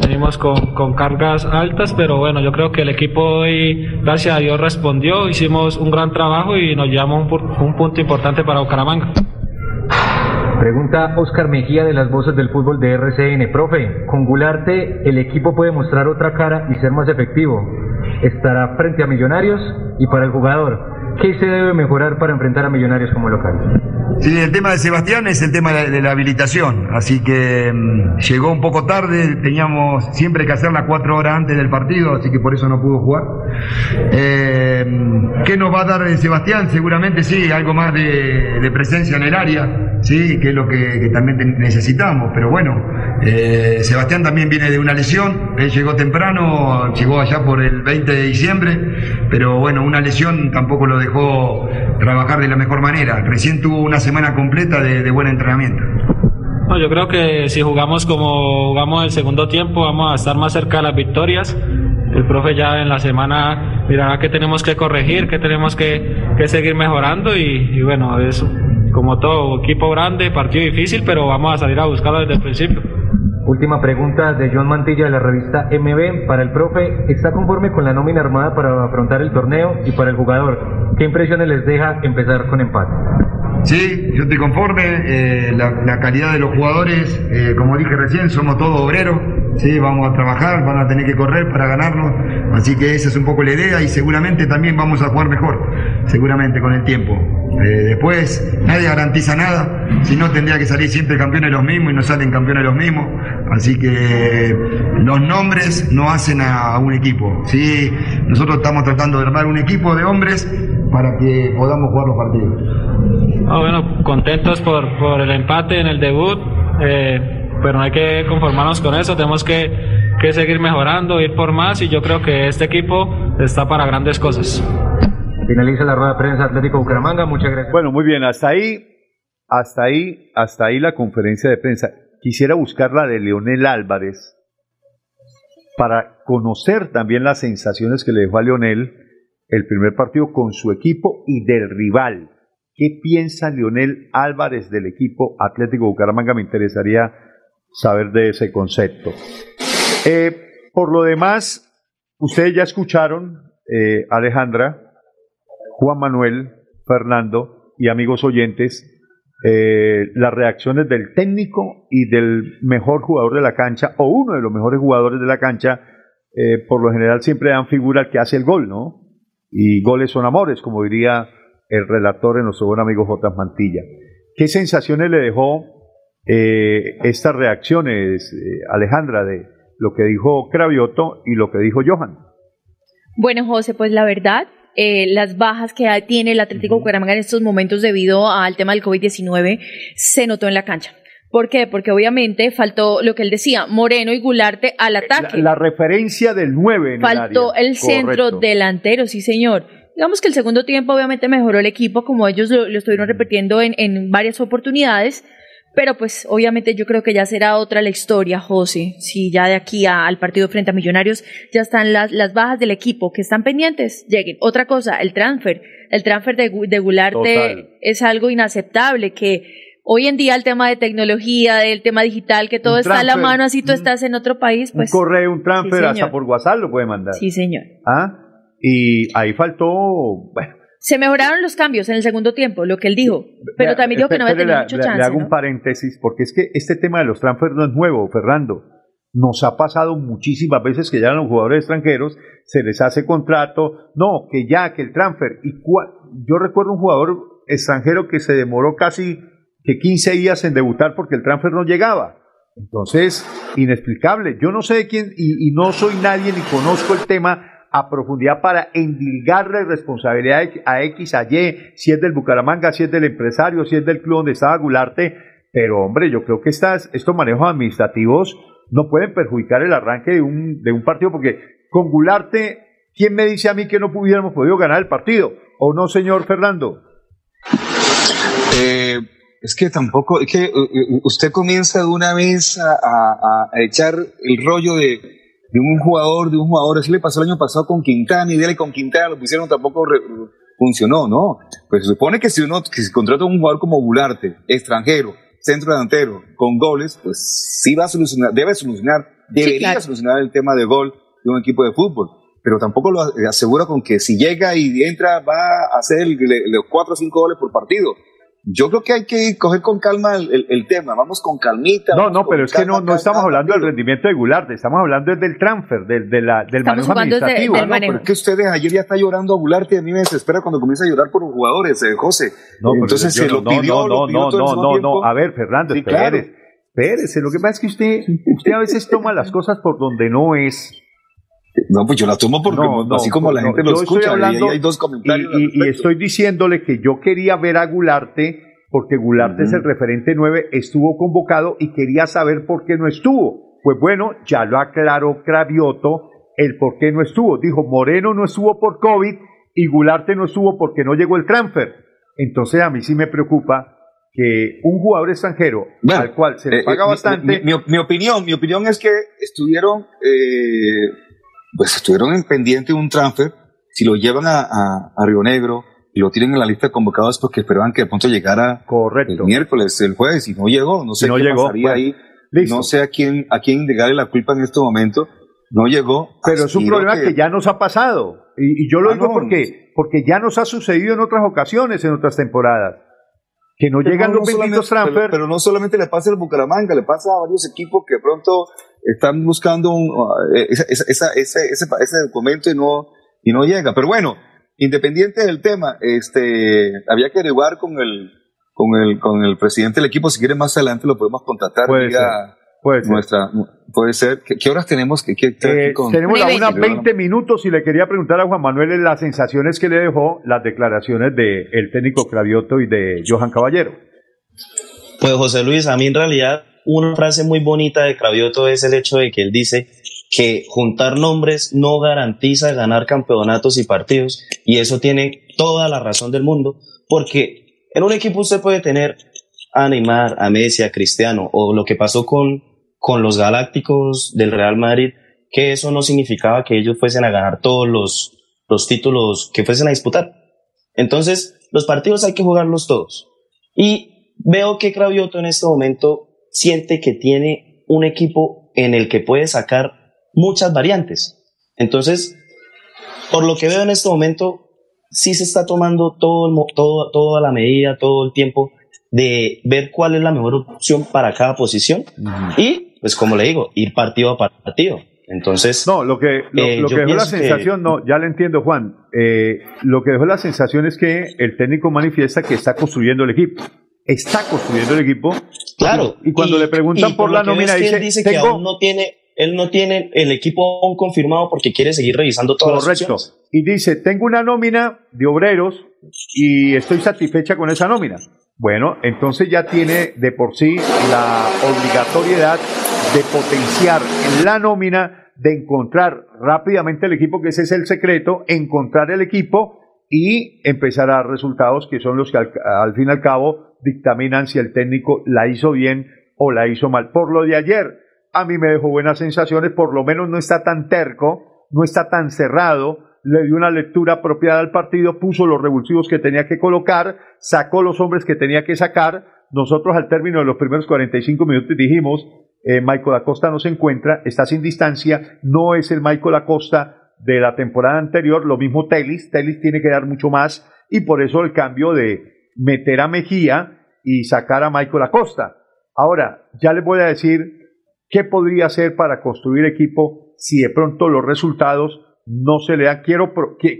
[SPEAKER 12] venimos con, con, cargas altas, pero bueno, yo creo que el equipo hoy, gracias a Dios, respondió, hicimos un gran trabajo y nos llevamos un, un punto importante para Bucaramanga.
[SPEAKER 9] Pregunta Oscar Mejía de las voces del fútbol de RCN. Profe, con Gularte el equipo puede mostrar otra cara y ser más efectivo. Estará frente a Millonarios y para el jugador. ¿Qué se debe mejorar para enfrentar a Millonarios como local?
[SPEAKER 11] Sí, el tema de Sebastián es el tema de la, de habilitación, así que mmm, llegó un poco tarde, teníamos siempre que hacerla cuatro horas antes del partido, así que por eso no pudo jugar. Eh, ¿Qué nos va a dar Sebastián? Seguramente sí, algo más de, de, presencia en el área, sí, que es lo que, también necesitamos, pero bueno, eh, Sebastián también viene de una lesión, él llegó temprano, llegó allá por el 20 de diciembre, pero bueno, una lesión tampoco lo dejó trabajar de la mejor manera. Recién tuvo una semana completa de, de buen entrenamiento.
[SPEAKER 12] No, yo creo que si jugamos como jugamos el segundo tiempo, vamos a estar más cerca de las victorias. El profe ya en la semana mirará qué tenemos que corregir, qué tenemos que, que seguir mejorando y, y bueno, es como todo, equipo grande, partido difícil, pero vamos a salir a buscarlo desde el principio.
[SPEAKER 9] Última pregunta de John Mantilla de la revista MB para el profe. ¿Está conforme con la nómina armada para afrontar el torneo y para el jugador? ¿Qué impresiones les deja empezar con empate?
[SPEAKER 11] Sí, yo estoy conforme. Eh, la, calidad de los jugadores, eh, como dije recién, somos todos obreros. Sí, vamos a trabajar, van a tener que correr para ganarnos. Así que esa es un poco la idea y seguramente también vamos a jugar mejor, seguramente con el tiempo. Eh, después, nadie garantiza nada. Si no, tendría que salir siempre campeones los mismos y no salen campeones los mismos. Así que los nombres no hacen a, un equipo. ¿sí? Nosotros estamos tratando de armar un equipo de hombres para que podamos jugar los partidos.
[SPEAKER 12] Ah, bueno, contentos por, por el empate en el debut, eh, pero no hay que conformarnos con eso, tenemos que, que seguir mejorando, ir por más y yo creo que este equipo está para grandes cosas.
[SPEAKER 9] Finaliza la rueda de prensa Atlético Bucaramanga, muchas gracias.
[SPEAKER 2] Bueno, muy bien, hasta ahí, hasta ahí, hasta ahí la conferencia de prensa. Quisiera buscar la de Leonel Álvarez para conocer también las sensaciones que le dejó a Leonel el primer partido con su equipo y del rival. ¿Qué piensa Leonel Álvarez del equipo Atlético Bucaramanga? Me interesaría saber de ese concepto. Eh, por lo demás, ustedes ya escucharon, eh, Alejandra, Juan Manuel, Fernando y amigos oyentes, eh, las reacciones del técnico y del mejor jugador de la cancha, o uno de los mejores jugadores de la cancha, por lo general siempre dan figura al que hace el gol, ¿no? Y goles son amores, como diría el relator en nuestro buen amigo J. Mantilla. ¿Qué sensaciones le dejó eh, estas reacciones, Alejandra, de lo que dijo Cravioto y lo que dijo Johan?
[SPEAKER 3] Bueno, José, pues la verdad, eh, las bajas que tiene el Atlético Bucaramanga en estos momentos debido al tema del COVID-19 se notó en la cancha. ¿Por qué? Porque obviamente faltó lo que él decía, Moreno y Gularte al ataque.
[SPEAKER 2] La, referencia del 9 en
[SPEAKER 3] Faltó el, centro delantero, sí señor. Digamos que el segundo tiempo obviamente mejoró el equipo, como ellos lo, estuvieron repitiendo en, en varias oportunidades, pero pues obviamente yo creo que ya será otra la historia, José, si ya de aquí al partido frente a Millonarios ya están las, las bajas del equipo que están pendientes, lleguen. Otra cosa, el transfer, el transfer de, de Gularte es algo inaceptable que hoy en día el tema de tecnología, el tema digital, que todo está a la mano, así tú estás en otro país, pues...
[SPEAKER 2] Un correo, un transfer, hasta por WhatsApp lo puede mandar.
[SPEAKER 3] Sí, señor.
[SPEAKER 2] Ah, y ahí faltó, bueno,
[SPEAKER 3] se mejoraron los cambios en el segundo tiempo, lo que él dijo, pero también dijo que no había tenido mucho chance.
[SPEAKER 2] Le hago un paréntesis, porque es que este tema de los transfers no es nuevo, Fernando. Nos ha pasado muchísimas veces que ya los jugadores extranjeros, se les hace contrato, no, que ya, que el transfer. Y yo recuerdo un jugador extranjero que se demoró casi que 15 días en debutar porque el transfer no llegaba. Entonces, inexplicable. Yo no sé de quién, y, y no soy nadie ni conozco el tema a profundidad para endilgarle responsabilidad a X, a Y, si es del Bucaramanga, si es del empresario, si es del club donde estaba Gularte. Pero hombre, yo creo que estas, estos manejos administrativos no pueden perjudicar el arranque de un, de un partido porque con Gularte, ¿quién me dice a mí que no hubiéramos podido ganar el partido? ¿O no, señor Fernando?
[SPEAKER 5] Eh, es que tampoco, es que eh, eh, usted comienza de una vez a echar el rollo de de un jugador, de un jugador. Así le pasó el año pasado con Quintana y dele con Quintana lo pusieron, tampoco funcionó, ¿no? Pues se supone que si uno que si contrata a un jugador como Bularte, extranjero, centro delantero, con goles, pues sí va a solucionar, debe solucionar, debería solucionar el tema de gol de un equipo de fútbol. Pero tampoco lo asegura con que si llega y entra va a hacer los cuatro o cinco goles por partido yo creo que hay que coger con calma el, tema, vamos con calmita.
[SPEAKER 2] No, no, pero es que no, no estamos hablando del rendimiento de Gularte, estamos hablando del transfer, del, de la, del manejo administrativo.
[SPEAKER 5] no, pero es que ustedes ayer ya está llorando a Gularte y a mí me desespera cuando comienza a llorar por los jugadores, eh, José.
[SPEAKER 2] No, Entonces se lo pidió, no, no, no, no, no, no, a ver, Fernando, sí, espérese, lo que pasa es que usted, usted a veces toma las cosas por donde no es.
[SPEAKER 5] No, pues yo la tomo porque así como la gente lo escucha, hablando, y hay dos comentarios.
[SPEAKER 2] Y, estoy diciéndole que yo quería ver a Gularte porque Gularte es el referente 9, estuvo convocado y quería saber por qué no estuvo. Pues bueno, ya lo aclaró Cravioto el por qué no estuvo. Dijo, Moreno no estuvo por COVID y Gularte no estuvo porque no llegó el transfer. Entonces a mí sí me preocupa que un jugador extranjero al cual se le eh, paga eh, bastante.
[SPEAKER 5] Mi, opinión, mi opinión es que estuvieron, eh, pues estuvieron en pendiente de un transfer. Si lo llevan a, a, Río Negro y lo tienen en la lista de convocados porque esperaban que de pronto llegara
[SPEAKER 2] Correcto.
[SPEAKER 5] el miércoles, el jueves, y no llegó. No sé
[SPEAKER 2] no
[SPEAKER 5] qué
[SPEAKER 2] llegó,
[SPEAKER 5] pasaría ahí. No sé a quién, a quién negarle la culpa en este momento. No llegó.
[SPEAKER 2] Pero es un problema que... ya nos ha pasado. Y, yo lo ah, digo porque, porque ya nos ha sucedido en otras ocasiones, en otras temporadas que no llegan los benditos transfer.
[SPEAKER 5] Pero, no solamente le pasa al Bucaramanga, le pasa a varios equipos que de pronto están buscando un, eh, esa, ese, documento y no, y no llega. Pero bueno, independiente del tema, este, había que averiguar con el, con el, con el presidente del equipo. Si quiere más adelante lo podemos contactar.
[SPEAKER 2] Puede Puede ser.
[SPEAKER 5] Nuestra, puede ser. ¿Qué, horas tenemos? ¿Qué, qué,
[SPEAKER 2] eh, tenemos unas 20 minutos y le quería preguntar a Juan Manuel las sensaciones que le dejó las declaraciones del el técnico Cravioto y de Johan Caballero.
[SPEAKER 4] Pues José Luis, a mí en realidad una frase muy bonita de Cravioto es el hecho de que él dice que juntar nombres no garantiza ganar campeonatos y partidos y eso tiene toda la razón del mundo porque en un equipo usted puede tener a Neymar, a Messi, a Cristiano o lo que pasó con, con los Galácticos del Real Madrid, que eso no significaba que ellos fuesen a ganar todos los, los títulos que fuesen a disputar. Entonces, los partidos hay que jugarlos todos. Y veo que Cravioto en este momento siente que tiene un equipo en el que puede sacar muchas variantes. Entonces, por lo que veo en este momento, sí se está tomando todo, todo, toda la medida, todo el tiempo de ver cuál es la mejor opción para cada posición y, pues como le digo, ir partido a partido. Entonces,
[SPEAKER 2] no, lo que, lo, eh, que dejó la sensación, no, ya le entiendo, Juan. Eh, lo que dejó la sensación es que el técnico manifiesta que está construyendo el equipo. Está construyendo el equipo.
[SPEAKER 4] Claro.
[SPEAKER 2] Y, cuando le preguntan por, la nómina, dice,
[SPEAKER 4] dice que aún no tiene él no tiene el equipo aún confirmado porque quiere seguir revisando todas
[SPEAKER 2] Correcto.
[SPEAKER 4] las opciones.
[SPEAKER 2] Y dice, tengo una nómina de obreros y estoy satisfecha con esa nómina. Bueno, entonces ya tiene de por sí la obligatoriedad de potenciar en la nómina, de encontrar rápidamente el equipo, que ese es el secreto, encontrar el equipo y empezar a dar resultados que son los que al, al fin y al cabo dictaminan si el técnico la hizo bien o la hizo mal. Por lo de ayer, a mí me dejó buenas sensaciones, por lo menos no está tan terco, no está tan cerrado, le dio una lectura apropiada al partido, puso los revulsivos que tenía que colocar, sacó los hombres que tenía que sacar. Nosotros al término de los primeros 45 minutos dijimos, eh, Michael Acosta no se encuentra, está sin distancia, no es el Michael Acosta de la temporada anterior, lo mismo Telis, Telis tiene que dar mucho más y por eso el cambio de meter a Mejía y sacar a Michael Acosta. Ahora, ya les voy a decir ¿Qué podría hacer para construir equipo si de pronto los resultados no se le dan? Quiero,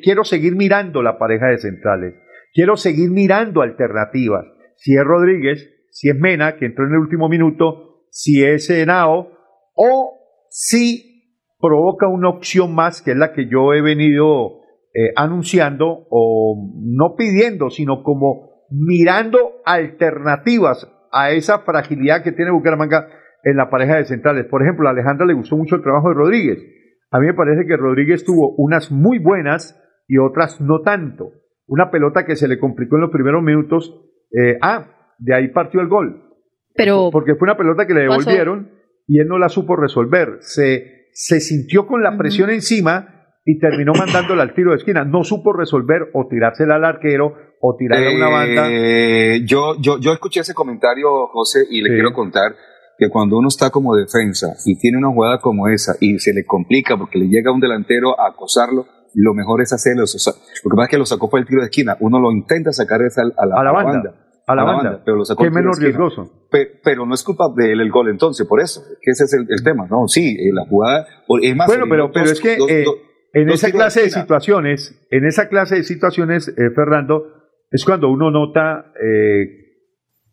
[SPEAKER 2] quiero seguir mirando la pareja de centrales. Quiero seguir mirando alternativas. Si es Rodríguez, si es Mena, que entró en el último minuto, si es Henao, o si provoca una opción más, que es la que yo he venido eh, anunciando, o no pidiendo, sino como mirando alternativas a esa fragilidad que tiene Bucaramanga en la pareja de centrales. Por ejemplo, a Alejandra le gustó mucho el trabajo de Rodríguez. A mí me parece que Rodríguez tuvo unas muy buenas y otras no tanto. Una pelota que se le complicó en los primeros minutos. Eh, ah, de ahí partió el gol.
[SPEAKER 3] Pero
[SPEAKER 2] porque fue una pelota que le devolvieron y él no la supo resolver. Se, se sintió con la presión encima y terminó mandándola al tiro de esquina. No supo resolver o tirársela al arquero o tirarla a una banda.
[SPEAKER 5] Eh, yo, yo, yo escuché ese comentario, José, y le quiero contar que cuando uno está como defensa y tiene una jugada como esa y se le complica porque le llega un delantero a acosarlo, lo mejor es hacerlo. Lo que pasa es que lo sacó por el tiro de esquina. Uno lo intenta sacar a la,
[SPEAKER 2] a la, banda. A la, banda, pero lo sacó Qué menos riesgoso.
[SPEAKER 5] Pero, no es culpa de él el gol entonces, por eso, que ese es el, tema, ¿no? Sí, eh, la jugada, es más...
[SPEAKER 2] Bueno, pero, pero es que eh, en esa clase de, situaciones, en esa clase de situaciones, eh, Fernando, es cuando uno nota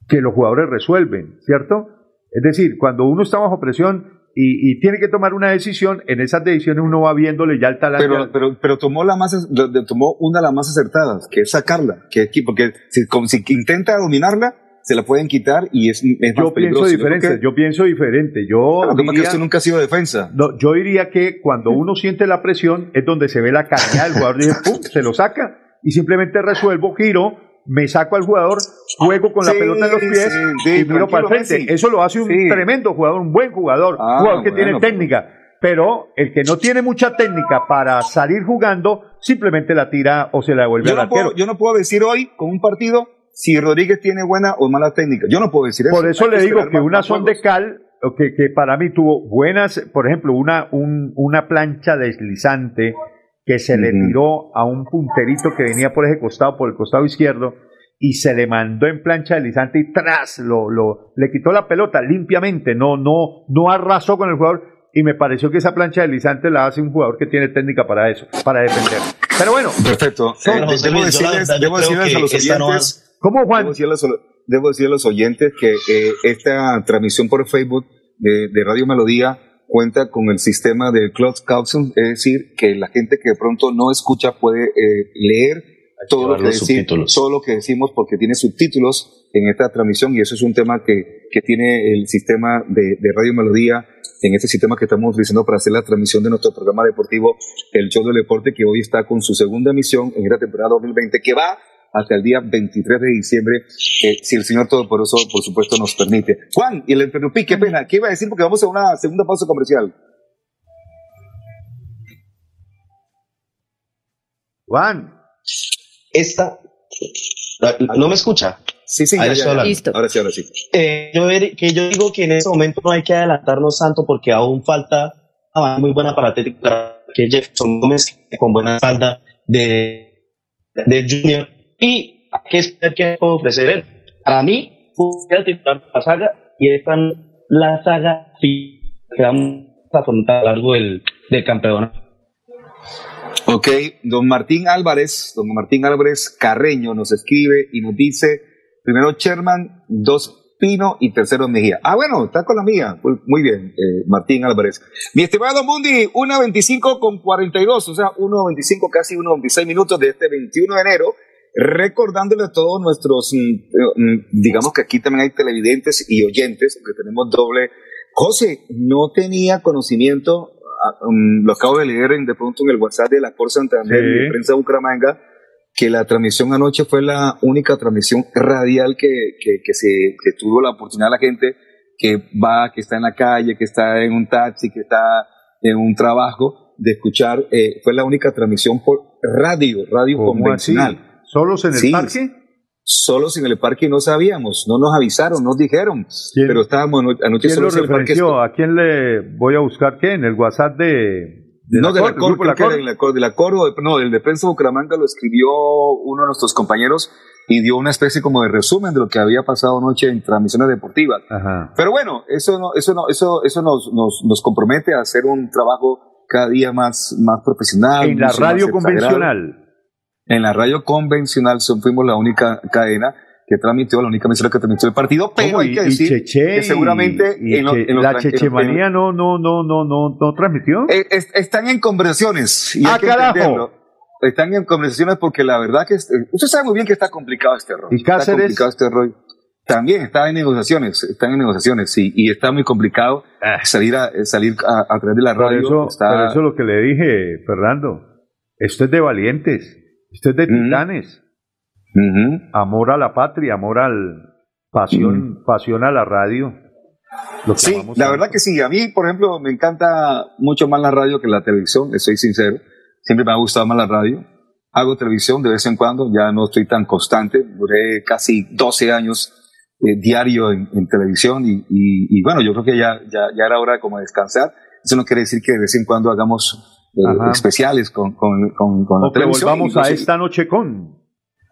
[SPEAKER 2] que los jugadores resuelven, ¿cierto? Es decir, cuando uno está bajo presión y, tiene que tomar una decisión, en esas decisiones uno va viéndole ya el talento.
[SPEAKER 5] Pero, pero, pero tomó, la más, tomó una de las más acertadas, que es sacarla. Que, porque si, si intenta dominarla, se la pueden quitar y es, es
[SPEAKER 2] yo pienso diferente yo, pienso diferente yo
[SPEAKER 5] diría, que usted nunca ha sido defensa
[SPEAKER 2] no, yo diría que cuando uno siente la presión es donde se ve la calidad del jugador dice, ¡pum! se lo saca y simplemente resuelvo giro me saco al jugador, juego con la pelota en los pies y miro para el frente. Eso lo hace un tremendo jugador, un buen jugador, ah, jugador que tiene técnica. Pero el que no tiene mucha técnica para salir jugando, simplemente la tira o se la devuelve
[SPEAKER 5] yo
[SPEAKER 2] al arquero.
[SPEAKER 5] yo no puedo decir hoy con un partido si Rodríguez tiene buena o mala técnica. Yo no puedo decir eso.
[SPEAKER 2] Por eso le digo que una son de cal, que, que, para mí tuvo buenas, por ejemplo, una, un, una plancha deslizante que se le tiró a un punterito que venía por ese costado, por el costado izquierdo, y se le mandó en plancha deslizante y tras lo, lo, le quitó la pelota limpiamente, no, no, no arrasó con el jugador, y me pareció que esa plancha deslizante la hace un jugador que tiene técnica para eso, para defender. Pero bueno,
[SPEAKER 5] perfecto. debo decirles, debo decirles a los oyentes,
[SPEAKER 2] ¿cómo Juan?
[SPEAKER 5] Debo decirles, a los oyentes que eh, esta transmisión por Facebook de, de Radio Melodía cuenta con el sistema de closed caption, es decir, que la gente que de pronto no escucha puede eh, leer todo lo, que decimos, todo lo que decimos porque tiene subtítulos en esta transmisión y eso es un tema que, que tiene el sistema de, de, Radio Melodía en este sistema que estamos utilizando para hacer la transmisión de nuestro programa deportivo, el Show del Deporte, que hoy está con su segunda emisión en esta temporada 2020, que va hasta el día 23 de diciembre, eh, si el Señor Todopoderoso, por supuesto, nos permite. Juan, y el interrumpí, qué pena, ¿qué iba a decir? Porque vamos a una segunda pausa comercial.
[SPEAKER 2] Juan.
[SPEAKER 4] Esta. ¿No me escucha?
[SPEAKER 5] Sí, sí, ya, ya, Listo. Ahora sí, ahora sí.
[SPEAKER 4] Eh, yo, que yo digo que en este momento no hay que adelantarnos tanto porque aún falta una muy buena paratética que Jefferson Gómez con buena falda de, de Junior y qué es que puede ofrecer él. Para mí, fue el titular la saga y esta la saga que vamos a afrontar a lo largo del, del campeonato.
[SPEAKER 5] Ok, don Martín Álvarez, don Martín Álvarez Carreño nos escribe y nos dice, primero Sherman, dos Pino y tercero Mejía. Ah, bueno, está con la mía. Muy bien, eh, Martín Álvarez. Mi estimado Mundi, 1.25 con 42, o sea, 1.25, casi 1.26 minutos de este 21 de enero recordándole a todos nuestros, mm, mm, digamos que aquí también hay televidentes y oyentes, que tenemos doble. José, no tenía conocimiento, ah, mm, lo acabo de leer en, de pronto en el WhatsApp de la Cor Santander, de Prensa Bucaramanga, que la transmisión anoche fue la única transmisión radial que, que, se, que tuvo la oportunidad la gente que va, que está en la calle, que está en un taxi, que está en un trabajo, de escuchar, eh, fue la única transmisión por radio, radio convencional.
[SPEAKER 2] ¿Solos en el parque?
[SPEAKER 5] Solos en el parque no sabíamos, no nos avisaron, nos dijeron, pero estábamos anoche
[SPEAKER 2] ¿Quién solos lo referenció? ¿A quién le voy a buscar qué? ¿En el WhatsApp de,
[SPEAKER 5] no, de la Cor, de la Cor, de la Cor, no, el de Prensa Bucaramanga lo escribió uno de nuestros compañeros y dio una especie como de resumen de lo que había pasado anoche en transmisiones deportivas. Pero bueno, eso no, eso no, eso, eso nos, nos, nos compromete a hacer un trabajo cada día más, más profesional.
[SPEAKER 2] En la radio convencional
[SPEAKER 5] en la radio convencional fuimos la única cadena que transmitió, la única emisora que transmitió el partido, pero hay que decir que seguramente
[SPEAKER 2] en, la chechemanía no, no, no, no, no, no transmitió.
[SPEAKER 5] Eh, están en conversaciones. Y
[SPEAKER 2] ah, carajo.
[SPEAKER 5] Están en conversaciones porque la verdad que usted sabe muy bien que está complicado este rol.
[SPEAKER 2] ¿Y Cáceres? Está
[SPEAKER 5] complicado este rol. También está en negociaciones, están en negociaciones, sí, y está muy complicado ah. salir a salir a, través de la radio.
[SPEAKER 2] Por eso, por eso lo que le dije, Fernando, esto es de valientes. Esto es de titanes. Amor a la patria, amor al pasión, pasión a la radio.
[SPEAKER 5] sí, la verdad que sí. A mí, por ejemplo, me encanta mucho más la radio que la televisión, soy sincero. Siempre me ha gustado más la radio. Hago televisión de vez en cuando, ya no estoy tan constante. Duré casi 12 años eh, diario en, televisión y, bueno, yo creo que ya, ya, ya era hora de como descansar. Eso no quiere decir que de vez en cuando hagamos eh, especiales con, con, con, con
[SPEAKER 2] la televisión. Volvamos a esta noche con.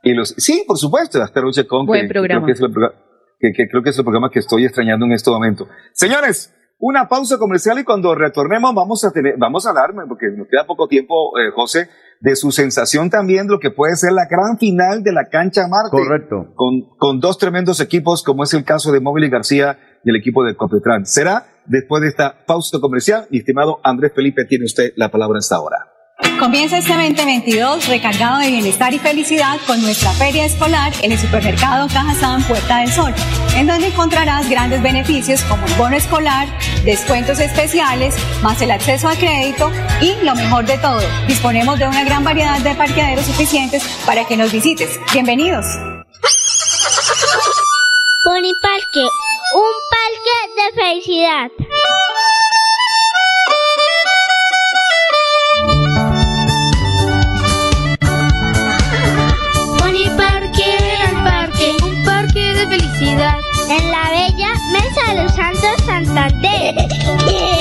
[SPEAKER 5] Y los, sí, por supuesto, esta noche con.
[SPEAKER 3] Buen que, programa.
[SPEAKER 5] Creo que, es el, que, creo que es el programa que estoy extrañando en este momento. Señores, una pausa comercial y cuando retornemos vamos a tener, vamos a darme, porque nos queda poco tiempo, eh, José, de su sensación también de lo que puede ser la gran final de la cancha Marte.
[SPEAKER 2] Correcto.
[SPEAKER 5] Con, con dos tremendos equipos, como es el caso de Móvil y García y el equipo de Copetran. Será después de esta pausa comercial. Mi estimado Andrés Felipe, tiene usted la palabra en esta hora.
[SPEAKER 8] Comienza este 2022 recargado de bienestar y felicidad con nuestra feria escolar en el supermercado Cajazán Puerta del Sol, en donde encontrarás grandes beneficios como el bono escolar, descuentos especiales, más el acceso a crédito y lo mejor de todo, disponemos de una gran variedad de parqueaderos suficientes para que nos visites. Bienvenidos.
[SPEAKER 6] Pony Parque, un parque de felicidad.
[SPEAKER 13] Pony Parque, el parque, un parque de felicidad.
[SPEAKER 6] En la bella Mesa de los Santos Santander.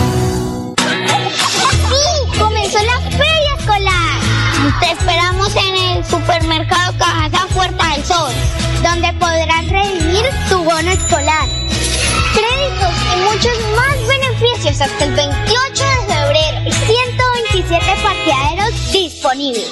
[SPEAKER 6] Te esperamos en el supermercado Cajazán Puerta del Sol, donde podrás redimir tu bono escolar. Créditos y muchos más beneficios hasta el 28 de febrero y 127 parqueaderos disponibles.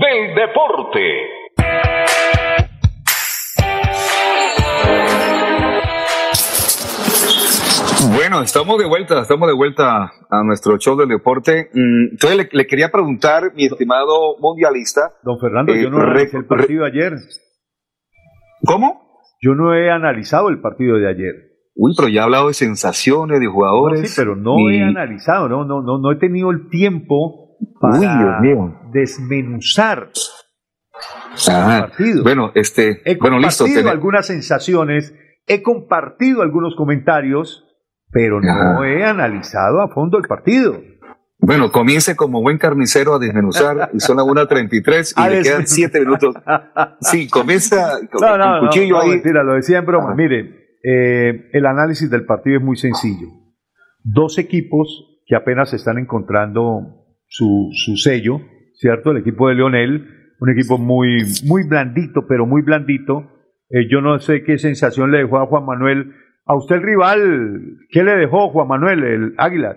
[SPEAKER 14] Del deporte.
[SPEAKER 5] Bueno, estamos de vuelta, estamos de vuelta a nuestro show del deporte. Mm, Entonces le, le quería preguntar, mi estimado mundialista.
[SPEAKER 2] Don Fernando,
[SPEAKER 5] eh,
[SPEAKER 2] yo no
[SPEAKER 5] re-
[SPEAKER 2] analicé el partido de ayer.
[SPEAKER 5] ¿Cómo?
[SPEAKER 2] Yo no he analizado el partido de ayer.
[SPEAKER 5] Uy, pero ya he hablado de sensaciones, de jugadores.
[SPEAKER 2] No, sí, pero no
[SPEAKER 5] y-
[SPEAKER 2] he analizado, no, no, no, no he tenido el tiempo para
[SPEAKER 5] Uy, Dios mío.
[SPEAKER 2] desmenuzar
[SPEAKER 5] Ajá.
[SPEAKER 2] partido.
[SPEAKER 5] Bueno, este,
[SPEAKER 2] He
[SPEAKER 5] bueno, listo.
[SPEAKER 2] compartido
[SPEAKER 5] tené-
[SPEAKER 2] algunas sensaciones, he compartido algunos comentarios, pero no
[SPEAKER 5] Ajá.
[SPEAKER 2] he analizado a fondo el partido.
[SPEAKER 5] Bueno, comience como buen carnicero a desmenuzar y son las 1.33 y
[SPEAKER 2] A
[SPEAKER 5] le quedan
[SPEAKER 2] desmenuzar.
[SPEAKER 5] 7 minutos. Sí, comienza con,
[SPEAKER 2] No, no, no,
[SPEAKER 5] cuchillo
[SPEAKER 2] no,
[SPEAKER 5] ahí.
[SPEAKER 2] mentira, lo decía en broma.
[SPEAKER 5] Ajá.
[SPEAKER 2] Mire, eh, el análisis del partido es muy sencillo. Dos equipos que apenas están encontrando su, su sello, ¿cierto? El equipo de Leonel, un equipo muy, muy blandito, pero muy blandito. Eh, yo no sé qué sensación le dejó a Juan Manuel. A usted el rival, ¿qué le dejó Juan Manuel, el Águilas?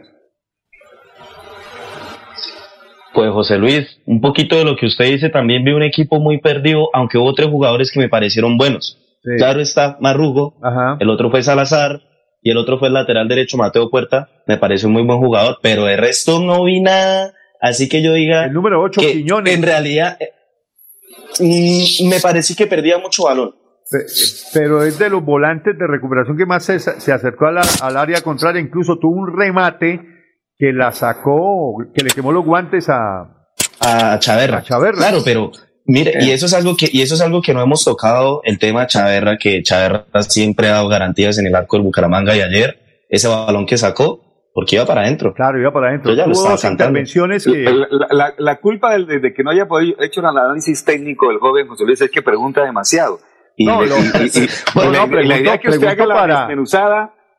[SPEAKER 4] Pues José Luis, un poquito de lo que usted dice, también vi un equipo muy perdido, aunque hubo tres jugadores que me parecieron buenos.
[SPEAKER 2] Sí.
[SPEAKER 4] Claro está Marrugo,
[SPEAKER 2] Ajá.
[SPEAKER 4] el otro fue Salazar y el otro fue el lateral derecho Mateo Puerta, me parece un muy buen jugador, pero de resto no vi nada, así que yo diga
[SPEAKER 2] El número 8,
[SPEAKER 4] que
[SPEAKER 2] Quiñones.
[SPEAKER 4] en realidad eh, me pareció que perdía mucho balón.
[SPEAKER 2] Pero es de los volantes de recuperación que más se, se acercó al área contraria, incluso tuvo un remate que la sacó, que le quemó los guantes a,
[SPEAKER 4] a Chaverra. Claro, pero mire, y eso es algo que, y eso es algo que no hemos tocado, el tema Chaverra, que Chaverra siempre ha dado garantías en el arco del Bucaramanga y ayer, ese balón que sacó, porque iba para adentro.
[SPEAKER 2] Claro, iba para adentro.
[SPEAKER 4] ya lo estaba
[SPEAKER 2] intervenciones que...
[SPEAKER 5] la, la, culpa de, que no haya podido hecho el análisis técnico del joven José Luis es que pregunta demasiado. Y, no, la, idea que usted haga la para...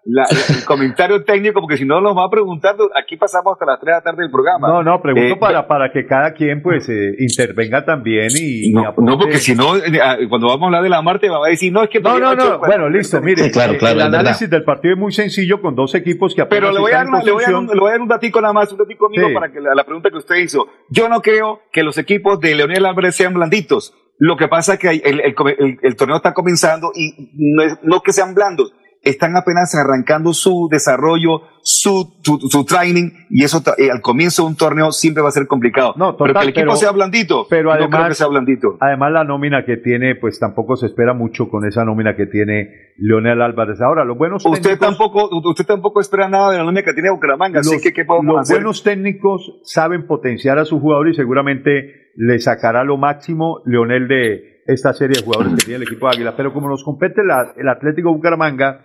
[SPEAKER 5] desmenuzada el comentario técnico, porque si no nos va a preguntar, aquí pasamos hasta las 3 de la tarde del programa.
[SPEAKER 2] No, no, pregunto eh, para, para que cada quien pues eh, intervenga también y...
[SPEAKER 5] No, no porque si no, eh, ah, cuando vamos a hablar de la Marte va a decir, no, es que...
[SPEAKER 2] No, no, no, bueno, listo, mire, claro, claro, el análisis del partido es muy sencillo con dos equipos que
[SPEAKER 5] Pero le voy, a dar, le, voy a dar un, le voy a dar un datico nada más, un datico mío para que la, la, pregunta que usted hizo. Yo no creo que los equipos de Leonel Álvarez sean blanditos. Lo que pasa es que el, el, el, torneo está comenzando y no, es, no que sean blandos están apenas arrancando su desarrollo, su, su, training, y eso eh, al comienzo de un torneo siempre va a ser complicado. No, pero que el equipo sea blandito,
[SPEAKER 2] pero además, sea blandito. Además, la nómina que tiene, pues tampoco se espera mucho con esa nómina que tiene Leonel Álvarez. Ahora, los buenos
[SPEAKER 5] usted tampoco Usted tampoco espera nada de la nómina que tiene Bucaramanga, los, así que ¿qué podemos
[SPEAKER 2] los buenos técnicos saben potenciar a su jugador y seguramente le sacará lo máximo Leonel de esta serie de jugadores que tiene el equipo de Águila. Pero como nos compete el Atlético Bucaramanga,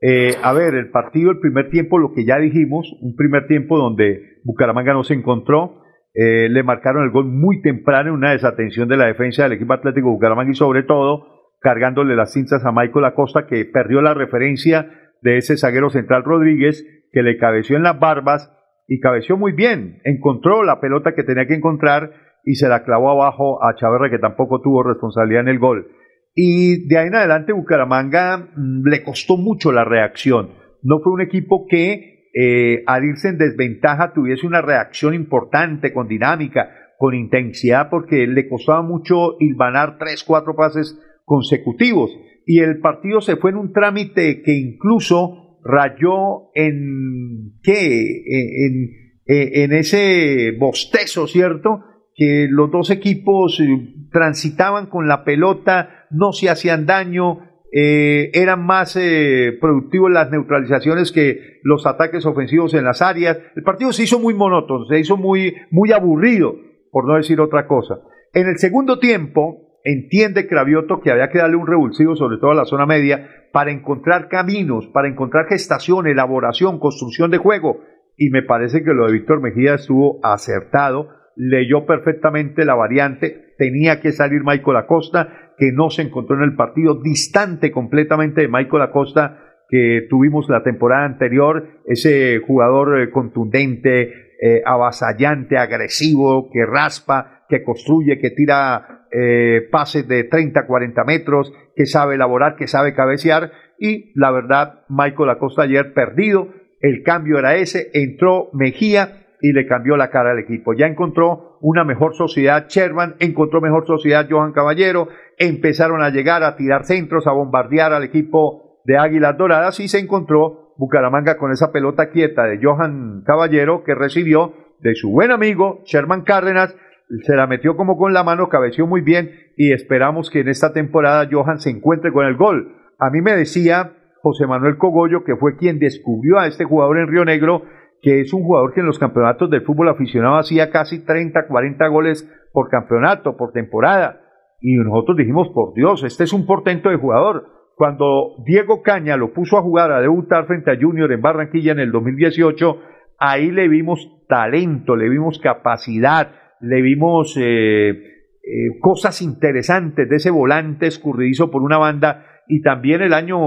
[SPEAKER 2] eh, a ver, el partido, el primer tiempo, lo que ya dijimos, un primer tiempo donde Bucaramanga no se encontró, eh, le marcaron el gol muy temprano en una desatención de la defensa del equipo Atlético Bucaramanga y sobre todo cargándole las cintas a Michael Acosta que perdió la referencia de ese zaguero central Rodríguez que le cabeció en las barbas y cabeció muy bien, encontró la pelota que tenía que encontrar y se la clavó abajo a Chaverra que tampoco tuvo responsabilidad en el gol. Y de ahí en adelante Bucaramanga mm, le costó mucho la reacción. No fue un equipo que eh, al irse en desventaja tuviese una reacción importante, con dinámica, con intensidad, porque le costaba mucho hilvanar tres, cuatro pases consecutivos. Y el partido se fue en un trámite que incluso rayó en qué, en, en ese bostezo, ¿cierto? Que los dos equipos eh, transitaban con la pelota no se hacían daño, eh, eran más eh, productivos las neutralizaciones que los ataques ofensivos en las áreas. El partido se hizo muy monótono, se hizo muy, muy aburrido, por no decir otra cosa. En el segundo tiempo, entiende Cravioto que había que darle un revulsivo, sobre todo a la zona media, para encontrar caminos, para encontrar gestación, elaboración, construcción de juego. Y me parece que lo de Víctor Mejía estuvo acertado, leyó perfectamente la variante, tenía que salir Michael Acosta, que no se encontró en el partido, distante completamente de Michael Acosta que tuvimos la temporada anterior, ese jugador eh, contundente, eh, avasallante, agresivo, que raspa, que construye, que tira eh, pases de 30, 40 metros, que sabe elaborar, que sabe cabecear, y la verdad, Michael Acosta ayer perdido, el cambio era ese, entró Mejía, y le cambió la cara al equipo. Ya encontró una mejor sociedad Sherman, encontró mejor sociedad Johan Caballero, empezaron a llegar a tirar centros, a bombardear al equipo de Águilas Doradas y se encontró Bucaramanga con esa pelota quieta de Johan Caballero que recibió de su buen amigo Sherman Cárdenas, se la metió como con la mano, cabeció muy bien y esperamos que en esta temporada Johan se encuentre con el gol. A mí me decía José Manuel Cogollo, que fue quien descubrió a este jugador en Río Negro, que es un jugador que en los campeonatos del fútbol aficionado hacía casi 30, 40 goles por campeonato, por temporada. Y nosotros dijimos, por Dios, este es un portento de jugador. Cuando Diego Caña lo puso a jugar, a debutar frente a Junior en Barranquilla en el 2018, ahí le vimos talento, le vimos capacidad, le vimos eh, eh, cosas interesantes de ese volante escurridizo por una banda. Y también el año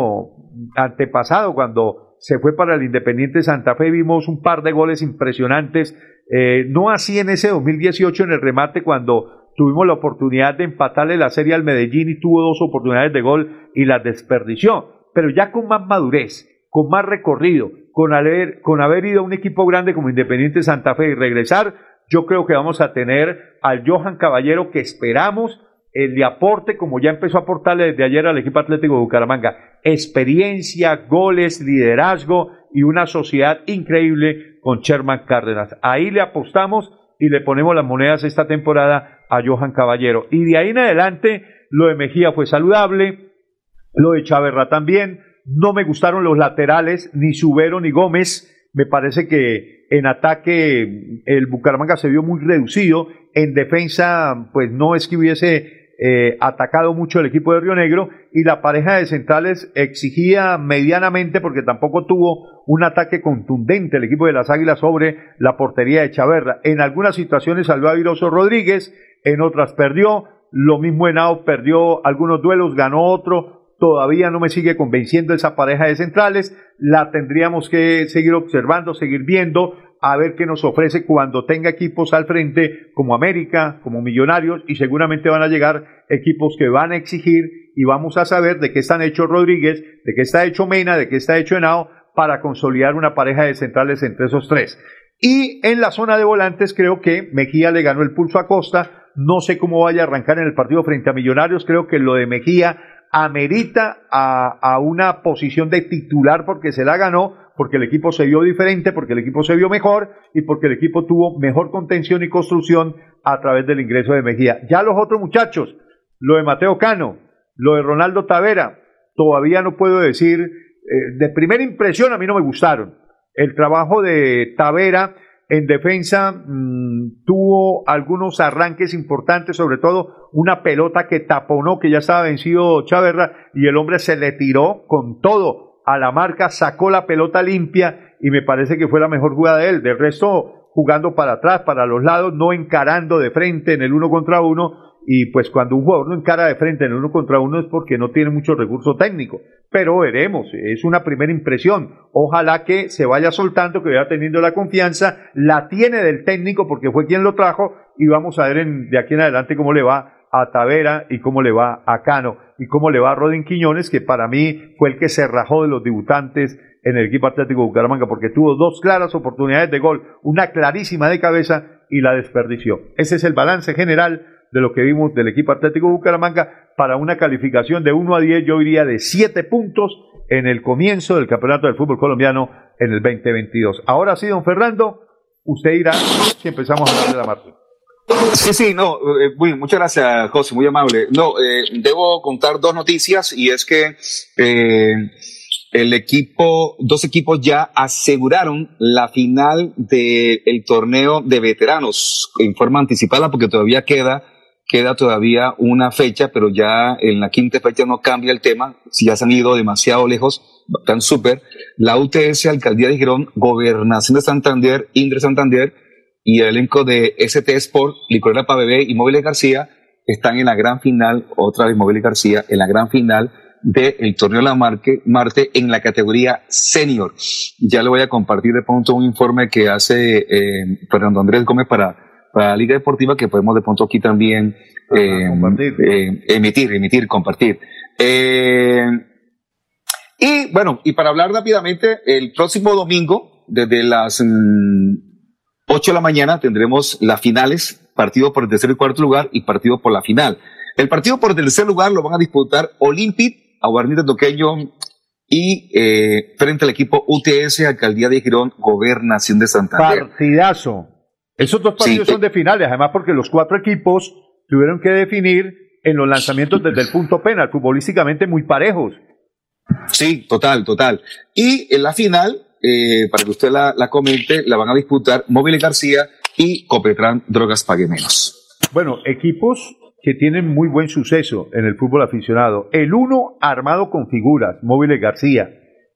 [SPEAKER 2] antepasado, cuando se fue para el Independiente Santa Fe, vimos un par de goles impresionantes, eh, no así en ese 2018 en el remate cuando tuvimos la oportunidad de empatarle la serie al Medellín y tuvo dos oportunidades de gol y las desperdició, pero ya con más madurez, con más recorrido, con haber, con haber ido a un equipo grande como Independiente Santa Fe y regresar, yo creo que vamos a tener al Johan Caballero que esperamos el de aporte, como ya empezó a aportarle desde ayer al equipo Atlético de Bucaramanga, experiencia, goles, liderazgo y una sociedad increíble con Sherman Cárdenas. Ahí le apostamos y le ponemos las monedas esta temporada a Johan Caballero. Y de ahí en adelante, lo de Mejía fue saludable, Lo de Chaverra también. No me gustaron los laterales, ni Subero ni Gómez. Me parece que en ataque el Bucaramanga se vio muy reducido. En defensa, pues no es que hubiese eh, atacado mucho el equipo de Río Negro y la pareja de centrales exigía medianamente porque tampoco tuvo un ataque contundente el equipo de las Águilas sobre la portería de Chaverra. En algunas situaciones salió a Viroso Rodríguez, en otras perdió, lo mismo Henao perdió algunos duelos, ganó otro, todavía no me sigue convenciendo esa pareja de centrales, la tendríamos que seguir observando, seguir viendo, a ver qué nos ofrece cuando tenga equipos al frente como América, como Millonarios y seguramente van a llegar equipos que van a exigir y vamos a saber de qué están hechos Rodríguez, de qué está hecho Mena, de qué está hecho Henao para consolidar una pareja de centrales entre esos tres. Y en la zona de volantes creo que Mejía le ganó el pulso a Costa, no sé cómo vaya a arrancar en el partido frente a Millonarios, creo que lo de Mejía amerita a, a una posición de titular porque se la ganó, porque el equipo se vio diferente, porque el equipo se vio mejor y porque el equipo tuvo mejor contención y construcción a través del ingreso de Mejía. Ya los otros muchachos, lo de Mateo Cano, lo de Ronaldo Tavera, todavía no puedo decir, eh, de primera impresión a mí no me gustaron. El trabajo de Tavera en defensa mmm, tuvo algunos arranques importantes, sobre todo una pelota que taponó, que ya estaba vencido Chaverra, y el hombre se le tiró con todo a la marca, sacó la pelota limpia y me parece que fue la mejor jugada de él. Del resto, jugando para atrás, para los lados, no encarando de frente en el uno contra uno. Y pues cuando un jugador no encara de frente en el uno contra uno es porque no tiene mucho recurso técnico. Pero veremos, es una primera impresión. Ojalá que se vaya soltando, que vaya teniendo la confianza, la tiene del técnico porque fue quien lo trajo y vamos a ver en, de aquí en adelante cómo le va a Tavera y cómo le va a Cano y cómo le va a Rodin Quiñones, que para mí fue el que se rajó de los debutantes en el equipo Atlético de Bucaramanga, porque tuvo dos claras oportunidades de gol, una clarísima de cabeza y la desperdició. Ese es el balance general de lo que vimos del equipo Atlético de Bucaramanga para una calificación de 1 a 10, yo iría de 7 puntos en el comienzo del campeonato del fútbol colombiano en el 2022. Ahora sí, don Fernando, usted irá si empezamos a hablar de la Marte.
[SPEAKER 5] Sí, sí, no, eh, muchas gracias, José, muy amable. No, eh, debo contar dos noticias y es que eh, el equipo, dos equipos ya aseguraron la final del torneo de veteranos en forma anticipada porque todavía queda, queda todavía una fecha, pero ya en la quinta fecha no cambia el tema, si ya se han ido demasiado lejos, están súper. La UTS, Alcaldía de Girón, Gobernación de Santander, Indre Santander, y el elenco de ST Sport, Licorera para Bebé y Móviles García están en la gran final, otra vez Móviles García, en la gran final del torneo de la Marque, Marte en la categoría senior. Ya le voy a compartir de pronto un informe que hace eh, Fernando Andrés Gómez para, para la Liga Deportiva que podemos de pronto aquí también eh, eh, emitir, emitir, compartir. y bueno, y para hablar rápidamente, el próximo domingo, desde las mm, 8 de la mañana tendremos las finales, partido por el tercer y cuarto lugar y partido por la final. El partido por el tercer lugar lo van a disputar Olympic, Aguarnita Toqueño y eh, frente al equipo UTS, Alcaldía de Girón, Gobernación de Santander.
[SPEAKER 2] Partidazo. Esos dos partidos son de finales, además porque los cuatro equipos tuvieron que definir en los lanzamientos desde el punto penal, futbolísticamente muy parejos.
[SPEAKER 5] Sí, total, total. Y en la final, eh, para que usted la, comente, la van a disputar Móvil García y Copetran Drogas Pague Menos.
[SPEAKER 2] Bueno, equipos que tienen muy buen suceso en el fútbol aficionado. El uno armado con figuras, Móvil García.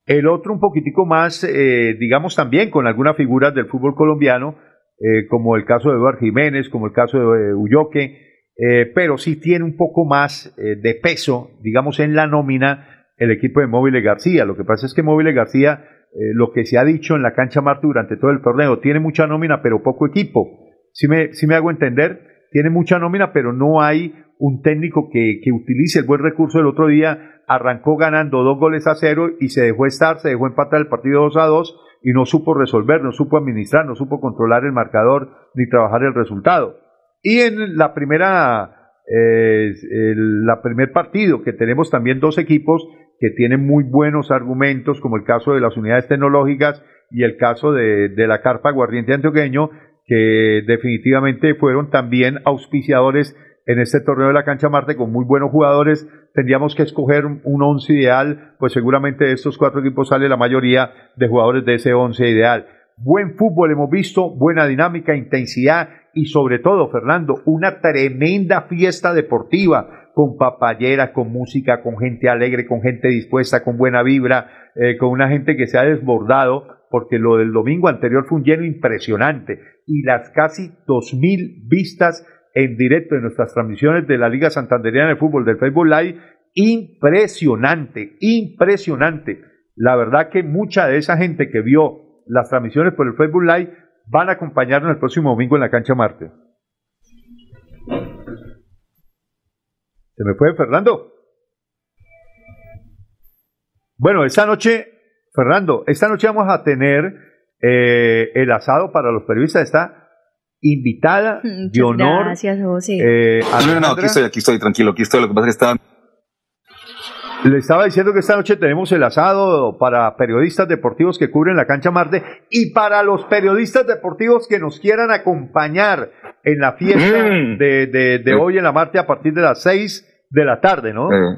[SPEAKER 2] El otro un poquitico más, eh, digamos también con algunas figuras del fútbol colombiano, eh, como el caso de Eduardo Jiménez, como el caso de Ulloque, eh, pero sí tiene un poco más de peso, digamos, en la nómina el equipo de Móvil García. Lo que pasa es que Móvil García eh, lo que se ha dicho en la cancha Marte durante todo el torneo. Tiene mucha nómina, pero poco equipo. Si me, si me hago entender, tiene mucha nómina, pero no hay un técnico que, que utilice el buen recurso. El otro día arrancó ganando dos goles a cero y se dejó estar, se dejó empatar el partido 2 a 2 y no supo resolver, no supo administrar, no supo controlar el marcador ni trabajar el resultado. Y en la primera, eh, el la primer partido que tenemos también dos equipos que tiene muy buenos argumentos, como el caso de las unidades tecnológicas y el caso de, la carpa aguardiente antioqueño, que definitivamente fueron también auspiciadores en este torneo de la cancha Marte con muy buenos jugadores. Tendríamos que escoger un once ideal, pues seguramente de estos cuatro equipos sale la mayoría de jugadores de ese once ideal. Buen fútbol hemos visto, buena dinámica, intensidad y sobre todo, Fernando, una tremenda fiesta deportiva con papayera, con música, con gente alegre, con gente dispuesta, con buena vibra, eh, con una gente que se ha desbordado, porque lo del domingo anterior fue un lleno impresionante y las casi dos mil vistas en directo en nuestras transmisiones de la Liga Santanderiana de Fútbol del Facebook Live, impresionante, impresionante. La verdad que mucha de esa gente que vio las transmisiones por el Facebook Live van a acompañarnos el próximo domingo en la cancha Marte. ¿Se me fue Fernando? Bueno, esta noche, Fernando, esta noche vamos a tener eh, el asado para los periodistas. Está invitada de honor.
[SPEAKER 3] Gracias, José.
[SPEAKER 5] Eh, no, no, aquí estoy, aquí estoy, tranquilo, aquí estoy. Lo que pasa es que está
[SPEAKER 2] le estaba diciendo que esta noche tenemos el asado para periodistas deportivos que cubren la cancha Marte y para los periodistas deportivos que nos quieran acompañar en la fiesta mm. de, de, hoy en la Marte a partir de las 6 de la tarde, ¿no?
[SPEAKER 5] Eh,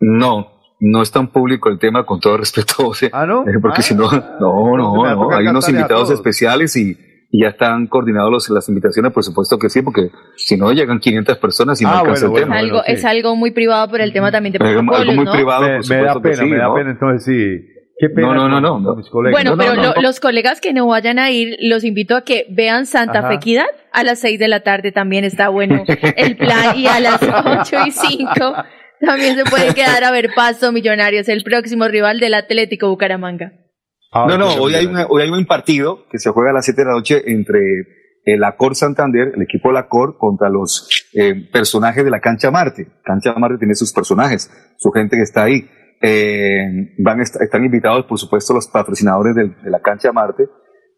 [SPEAKER 5] no, no es tan público el tema, con todo respeto, José.
[SPEAKER 2] ¿Ah, no?
[SPEAKER 5] Eh, porque
[SPEAKER 2] ah.
[SPEAKER 5] si no, no, no, no, hay unos invitados especiales y y ya están coordinados las invitaciones, por supuesto que sí, porque si no llegan 500 personas y no ah, alcanza el tema.
[SPEAKER 3] Algo, Es algo muy privado por el tema también de protocolos,
[SPEAKER 5] Algo muy privado,
[SPEAKER 2] me, me da pena, me da pena, entonces sí. Qué pena
[SPEAKER 5] no, no, no, no.
[SPEAKER 3] Bueno, pero los colegas que no vayan a ir, los invito a que vean Santa Fequidad a las 6 de la tarde, también está bueno el plan, y a las 8 y 5 también se puede quedar a ver Paso Millonarios, el próximo rival del Atlético Bucaramanga.
[SPEAKER 5] Ah, no, no, hoy hay, hoy hay un partido que se juega a las 7 de la noche entre el Acor Santander, el equipo del Acor, contra los eh, personajes de la Cancha Marte. Cancha Marte tiene sus personajes, su gente que está ahí. Eh, van están invitados, por supuesto, los patrocinadores de, de la Cancha Marte.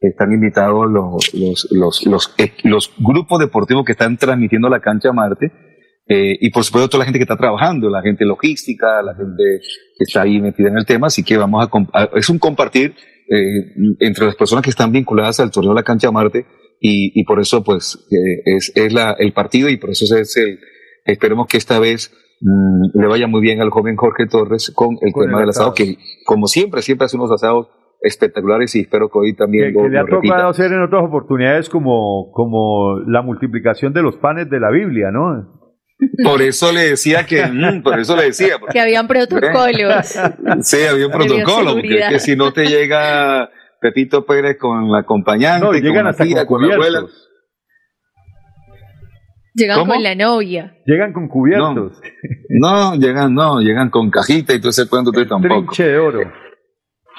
[SPEAKER 5] Están invitados los, los, los, los, eh, los grupos deportivos que están transmitiendo la Cancha Marte. Eh, y por supuesto toda la gente que está trabajando, la gente logística, la gente que está ahí metida en el tema, así que vamos a, es un compartir eh, entre las personas que están vinculadas al torneo de la cancha Marte. Y, y por eso pues eh, es, es la, el partido y por eso es el, esperemos que esta vez mm, le vaya muy bien al joven Jorge Torres con el tema del asado, que como siempre, siempre hace unos asados espectaculares y espero que hoy también
[SPEAKER 2] que, le ha tocado hacer en otras oportunidades como, como la multiplicación de los panes de la Biblia, ¿no?
[SPEAKER 5] Por eso le decía que, mm, por eso le decía.
[SPEAKER 3] que habían protocolos.
[SPEAKER 5] sí, había un protocolo, porque es que si no te llega Pepito Pérez con la acompañante,
[SPEAKER 2] no, llegan
[SPEAKER 5] con
[SPEAKER 2] la con, la abuela.
[SPEAKER 3] Llegan con la novia.
[SPEAKER 2] Llegan con cubiertos.
[SPEAKER 5] No, llegan, no, llegan con cajita y todo ese cuento tú tampoco.
[SPEAKER 2] Trinche de oro.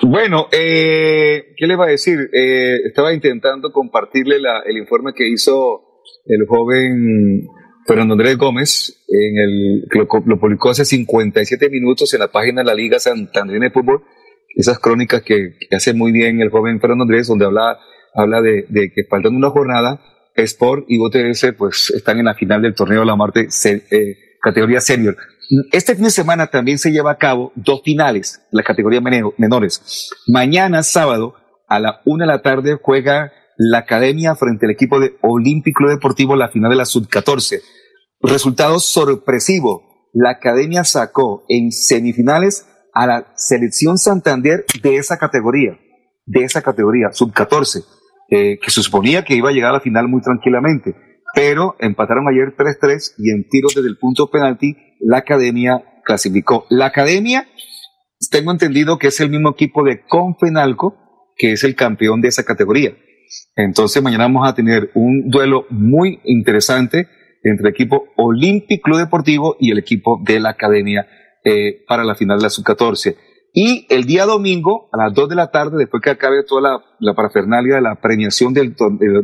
[SPEAKER 5] Bueno, eh, ¿qué le va a decir? Eh, estaba intentando compartirle la, el informe que hizo el joven Fernando Andrés Gómez, en el, lo, lo, publicó hace 57 minutos en la página de la Liga Santander de Fútbol, esas crónicas que, hace muy bien el joven Fernando Andrés, donde habla, habla de, de que faltando una jornada, Sport y UTS pues están en la final del torneo de la Marte eh, categoría senior. Este fin de semana también se lleva a cabo dos finales, la categoría menores. Mañana, sábado, a la una de la tarde, juega la academia frente al equipo de Olímpico Deportivo la final de la sub-14. Resultado sorpresivo. La academia sacó en semifinales a la selección Santander de esa categoría, de esa categoría, sub-14, eh, que se suponía que iba a llegar a la final muy tranquilamente. Pero empataron ayer 3-3 y en tiros desde el punto penalti la academia clasificó. La academia, tengo entendido que es el mismo equipo de Confenalco, que es el campeón de esa categoría. Entonces mañana vamos a tener un duelo muy interesante entre el equipo Olympic Club Deportivo y el equipo de la Academia eh, para la final de la sub-14. Y el día domingo, a las 2 de la tarde, después que acabe toda la, parafernalia de la premiación de,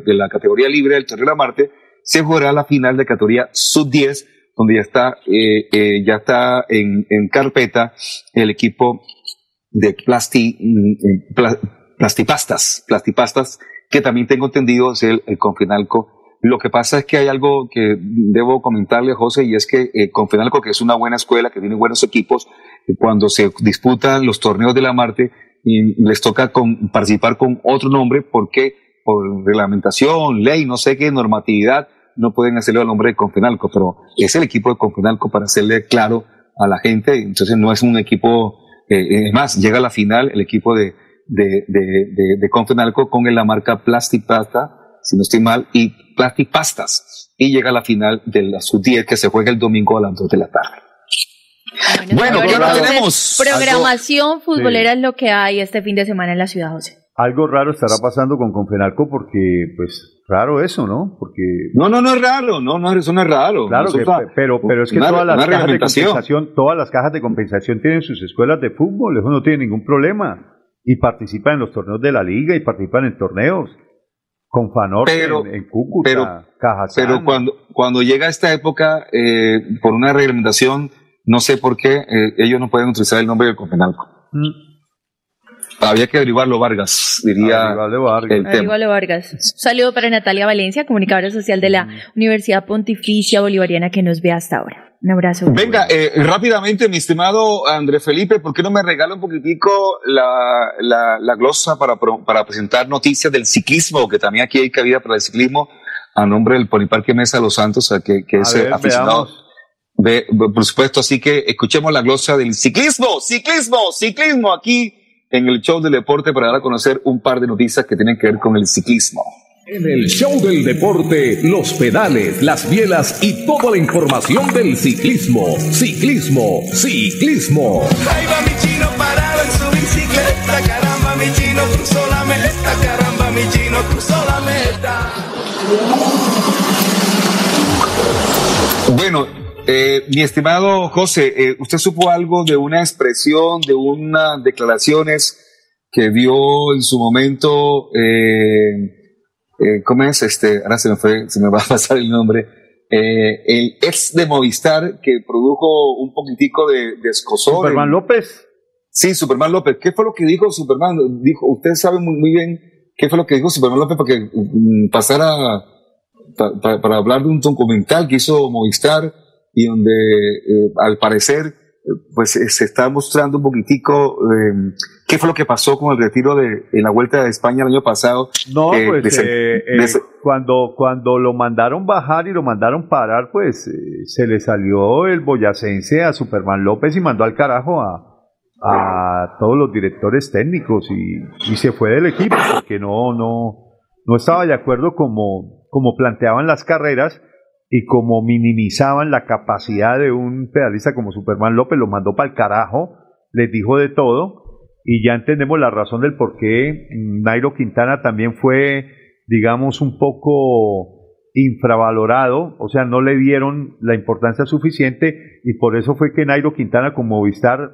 [SPEAKER 5] la categoría libre del Torneo de la Marte, se jugará la final de categoría sub-10, donde ya está, eh, eh, ya está en, carpeta el equipo de plasti, mm, plastipastas, plastipastas que también tengo entendido es el, el Confinalco. Lo que pasa es que hay algo que debo comentarle, José, y es que eh, Confinalco, que es una buena escuela, que tiene buenos equipos, cuando se disputan los torneos de la Marte, y les toca participar con otro nombre, porque por reglamentación, ley, no sé qué, normatividad, no pueden hacerlo al nombre de Confenalco, pero es el equipo de Confenalco para hacerle claro a la gente, entonces no es un equipo, eh, es más, llega a la final el equipo de, de, de, de, con la marca Plastic Pasta, si no estoy mal, y Plastic Pastas, y llega a la final de la sub-10 que se juega el domingo a las 2 de la tarde.
[SPEAKER 3] Bueno, ¿qué tenemos? Programación futbolera es lo que hay este fin de semana en la ciudad, José.
[SPEAKER 2] Algo raro estará pasando con Confenalco porque, pues, raro eso, ¿no? Porque
[SPEAKER 5] no, no, no es raro, no, no, eso no es raro.
[SPEAKER 2] Claro, que, pero, pero es que todas las cajas de compensación, todas las cajas de compensación tienen sus escuelas de fútbol, eso no tiene ningún problema y participan en los torneos de la liga y participan en torneos con Fanor en, Cúcuta,
[SPEAKER 5] pero, Pero cuando cuando llega esta época eh, por una reglamentación, no sé por qué eh, ellos no pueden utilizar el nombre del Confenalco. Mm. Había que averiguarlo, Vargas, diría.
[SPEAKER 3] Averiguarlo, Vargas. Un saludo para Natalia Valencia, comunicadora social de la Universidad Pontificia Bolivariana que nos ve hasta ahora. Un abrazo.
[SPEAKER 5] Venga, eh, rápidamente, mi estimado André Felipe, ¿por qué no me regala un poquitico la, la, glosa para, para presentar noticias del ciclismo? Que también aquí hay cabida para el ciclismo, a nombre del Poliparque Mesa Los Santos, que, que es aficionado. por supuesto, así que escuchemos la glosa del ciclismo, ciclismo, ciclismo aquí en el show del deporte para dar a conocer un par de noticias que tienen que ver con el ciclismo.
[SPEAKER 1] En el show del deporte, los pedales, las bielas y toda la información del ciclismo. Ciclismo, ciclismo.
[SPEAKER 7] Ahí va mi chino parado en su bicicleta. Caramba, mi chino cruzó la meta. Caramba, mi chino cruzó la meta.
[SPEAKER 5] Bueno, eh, mi estimado José, eh, ¿usted supo algo de una expresión, de unas declaraciones que dio en su momento, eh, eh, ¿cómo es? Este, ahora se me fue, se me va a pasar el nombre, el ex de Movistar que produjo un poquitico de, de escosor.
[SPEAKER 2] Superman López.
[SPEAKER 5] Sí, Superman López. ¿Qué fue lo que dijo Superman? Dijo, usted sabe muy, muy bien qué fue lo que dijo Superman López para que mm, pasara para hablar de un documental que hizo Movistar y donde eh, al parecer eh, pues eh, se está mostrando un poquitico qué fue lo que pasó con el retiro de en la vuelta de España el año pasado.
[SPEAKER 2] No, pues cuando cuando lo mandaron bajar y lo mandaron parar, pues se le salió el boyacense a Superman López y mandó al carajo a, a todos los directores técnicos y, y se fue del equipo porque no no no estaba de acuerdo como como planteaban las carreras y como minimizaban la capacidad de un pedalista como Superman López, lo mandó para el carajo, les dijo de todo y ya entendemos la razón del por qué Nairo Quintana también fue, digamos, un poco infravalorado, o sea, no le dieron la importancia suficiente y por eso fue que Nairo Quintana como Movistar,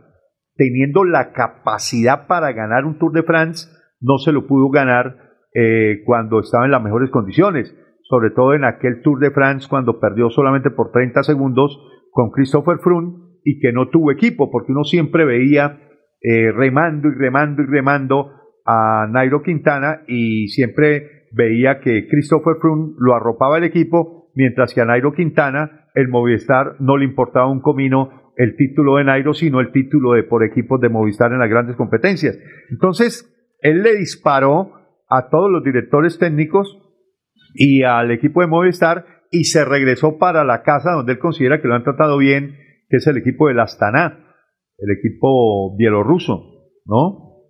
[SPEAKER 2] teniendo la capacidad para ganar un Tour de France, no se lo pudo ganar eh, cuando estaba en las mejores condiciones sobre todo en aquel Tour de France cuando perdió solamente por 30 segundos con Christopher Froome y que no tuvo equipo, porque uno siempre veía eh, remando y remando y remando a Nairo Quintana y siempre veía que Christopher Froome lo arropaba el equipo, mientras que a Nairo Quintana el Movistar no le importaba un comino el título de Nairo, sino el título de por equipos de Movistar en las grandes competencias. Entonces, él le disparó a todos los directores técnicos y al equipo de Movistar y se regresó para la casa donde él considera que lo han tratado bien, que es el equipo del Astana, el equipo bielorruso, ¿no?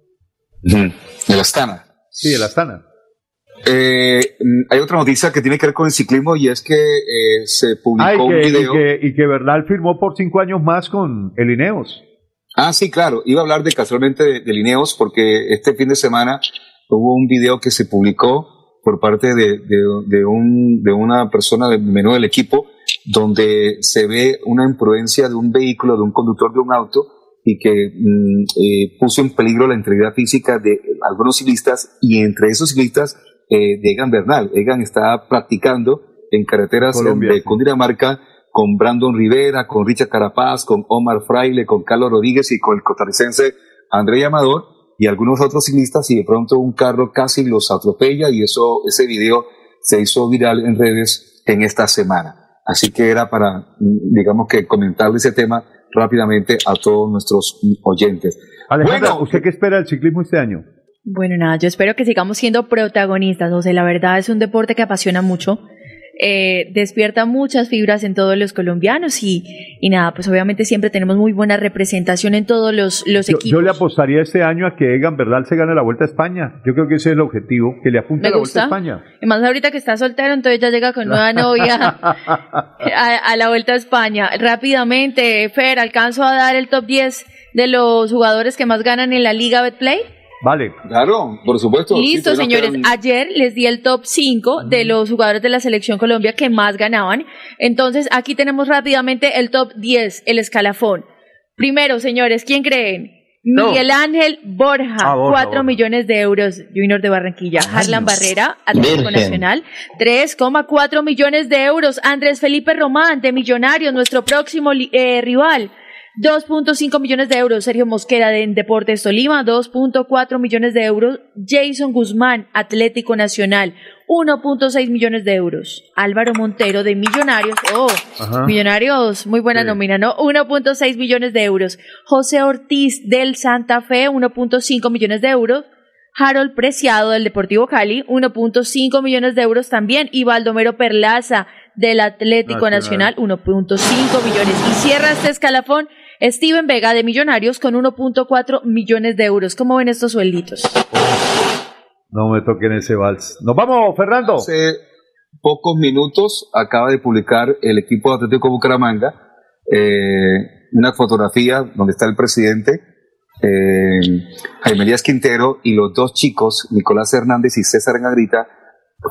[SPEAKER 5] El Astana.
[SPEAKER 2] Sí, el Astana.
[SPEAKER 5] Eh, hay otra noticia que tiene que ver con el ciclismo y es que eh, se publicó un video.
[SPEAKER 2] Y que, y que Bernal firmó por cinco años más con el Ineos.
[SPEAKER 5] Ah, sí, claro. Iba a hablar de casualmente de Ineos porque este fin de semana hubo un video que se publicó por parte de, de, un, de una persona del menú del equipo, donde se ve una imprudencia de un vehículo, de un conductor de un auto, y que mm, eh, puso en peligro la integridad física de algunos ciclistas, y entre esos ciclistas eh, de Egan Bernal. Egan está practicando en carreteras de Cundinamarca con Brandon Rivera, con Richard Carapaz, con Omar Fraile, con Carlos Rodríguez y con el costarricense André Amador y algunos otros ciclistas y de pronto un carro casi los atropella y eso, ese video se hizo viral en redes en esta semana. Así que era para, digamos que comentarle ese tema rápidamente a todos nuestros oyentes.
[SPEAKER 2] Alejandra, bueno, ¿usted qué espera del ciclismo este año?
[SPEAKER 3] Bueno, nada, yo espero que sigamos siendo protagonistas. O sea, la verdad es un deporte que apasiona mucho. Eh, despierta muchas fibras en todos los colombianos y, y nada, pues obviamente siempre tenemos muy buena representación en todos los, los equipos.
[SPEAKER 2] Yo le apostaría este año a que Egan Verdal se gane la Vuelta a España. Yo creo que ese es el objetivo, que le apunte a la Vuelta a España.
[SPEAKER 3] Y más ahorita que está soltero, entonces ya llega con nueva novia a, la Vuelta a España. Rápidamente, Fer, ¿alcanzo a dar el top 10 de los jugadores que más ganan en la Liga Betplay?
[SPEAKER 2] Vale.
[SPEAKER 5] Claro, por supuesto.
[SPEAKER 3] Listo, señores. Ayer les di el top 5 de los jugadores de la Selección Colombia que más ganaban. Entonces, aquí tenemos rápidamente el top 10, el escalafón. Primero, señores, ¿quién creen? Miguel Ángel Borja, ah, cuatro 4 millones de euros, Junior de Barranquilla. Harlan Barrera, Atlético Nacional, 3,4 millones de euros. Andrés Felipe Román, de Millonarios, nuestro próximo eh, rival. 2.5 millones de euros Sergio Mosquera de Deportes Tolima, 2.4 millones de euros Jason Guzmán, Atlético Nacional, 1.6 millones de euros. Álvaro Montero de Millonarios, oh, Millonarios, muy buena nómina, ¿no? 1.6 millones de euros. José Ortiz del Santa Fe, 1.5 millones de euros. Harold Preciado del Deportivo Cali, 1.5 millones de euros también. Y Baldomero Perlaza del Atlético Nacional, 1.5 millones. Y cierra este escalafón Steven Vega de Millonarios con 1.4 millones de euros. ¿Cómo ven estos suelditos?
[SPEAKER 2] No me toquen ese vals. Nos vamos, Fernando.
[SPEAKER 5] Hace pocos minutos acaba de publicar el equipo de Atlético Bucaramanga eh, una fotografía donde está el presidente eh, Jaime Díaz Quintero y los dos chicos, Nicolás Hernández y César Engagrita,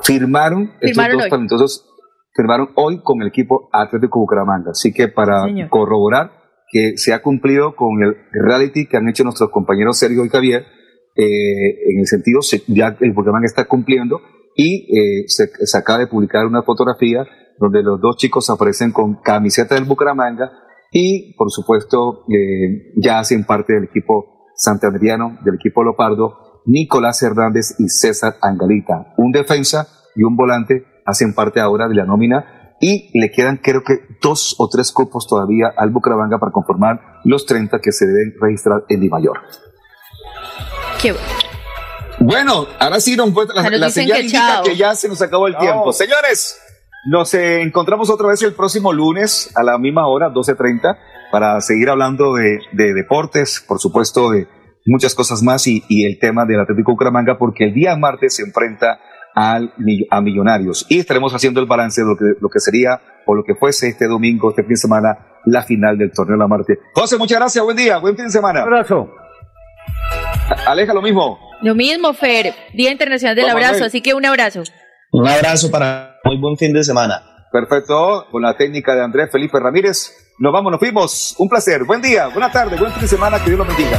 [SPEAKER 5] firmaron, estos dos talentosos firmaron hoy con el equipo Atlético Bucaramanga. Así que para corroborar que se ha cumplido con el reality que han hecho nuestros compañeros Sergio y Javier, eh, en el sentido, ya el Bucaramanga está cumpliendo y eh, se, acaba de publicar una fotografía donde los dos chicos aparecen con camiseta del Bucaramanga y, por supuesto, eh, ya hacen parte del equipo santandriano, del equipo Lopardo, Nicolás Hernández y César Angalita. Un defensa y un volante hacen parte ahora de la nómina y le quedan creo que dos o tres cupos todavía al Bucaramanga para conformar los 30 que se deben registrar en Di Mayor.
[SPEAKER 3] Qué
[SPEAKER 5] bueno. ahora sí, don la, la señal que indica que ya se nos acabó el tiempo. Señores, nos eh, encontramos otra vez el próximo lunes a la misma hora, 12.30, para seguir hablando de, de, deportes, por supuesto, de muchas cosas más y, y el tema del Atlético Bucaramanga, porque el día martes se enfrenta al, a Millonarios. Y estaremos haciendo el balance de lo que, lo que sería o lo que fuese este domingo, este fin de semana, la final del torneo de la Marte. José, muchas gracias, buen día, buen fin de semana.
[SPEAKER 2] Un abrazo.
[SPEAKER 5] Aleja, lo mismo.
[SPEAKER 3] Lo mismo, Fer. Día Internacional del Abrazo, así que un abrazo.
[SPEAKER 4] Un abrazo para muy buen fin de semana.
[SPEAKER 5] Perfecto, con la técnica de Andrés Felipe Ramírez. Nos vamos, nos fuimos. Un placer. Buen día, buena tarde, buen fin de semana. Que Dios lo bendiga.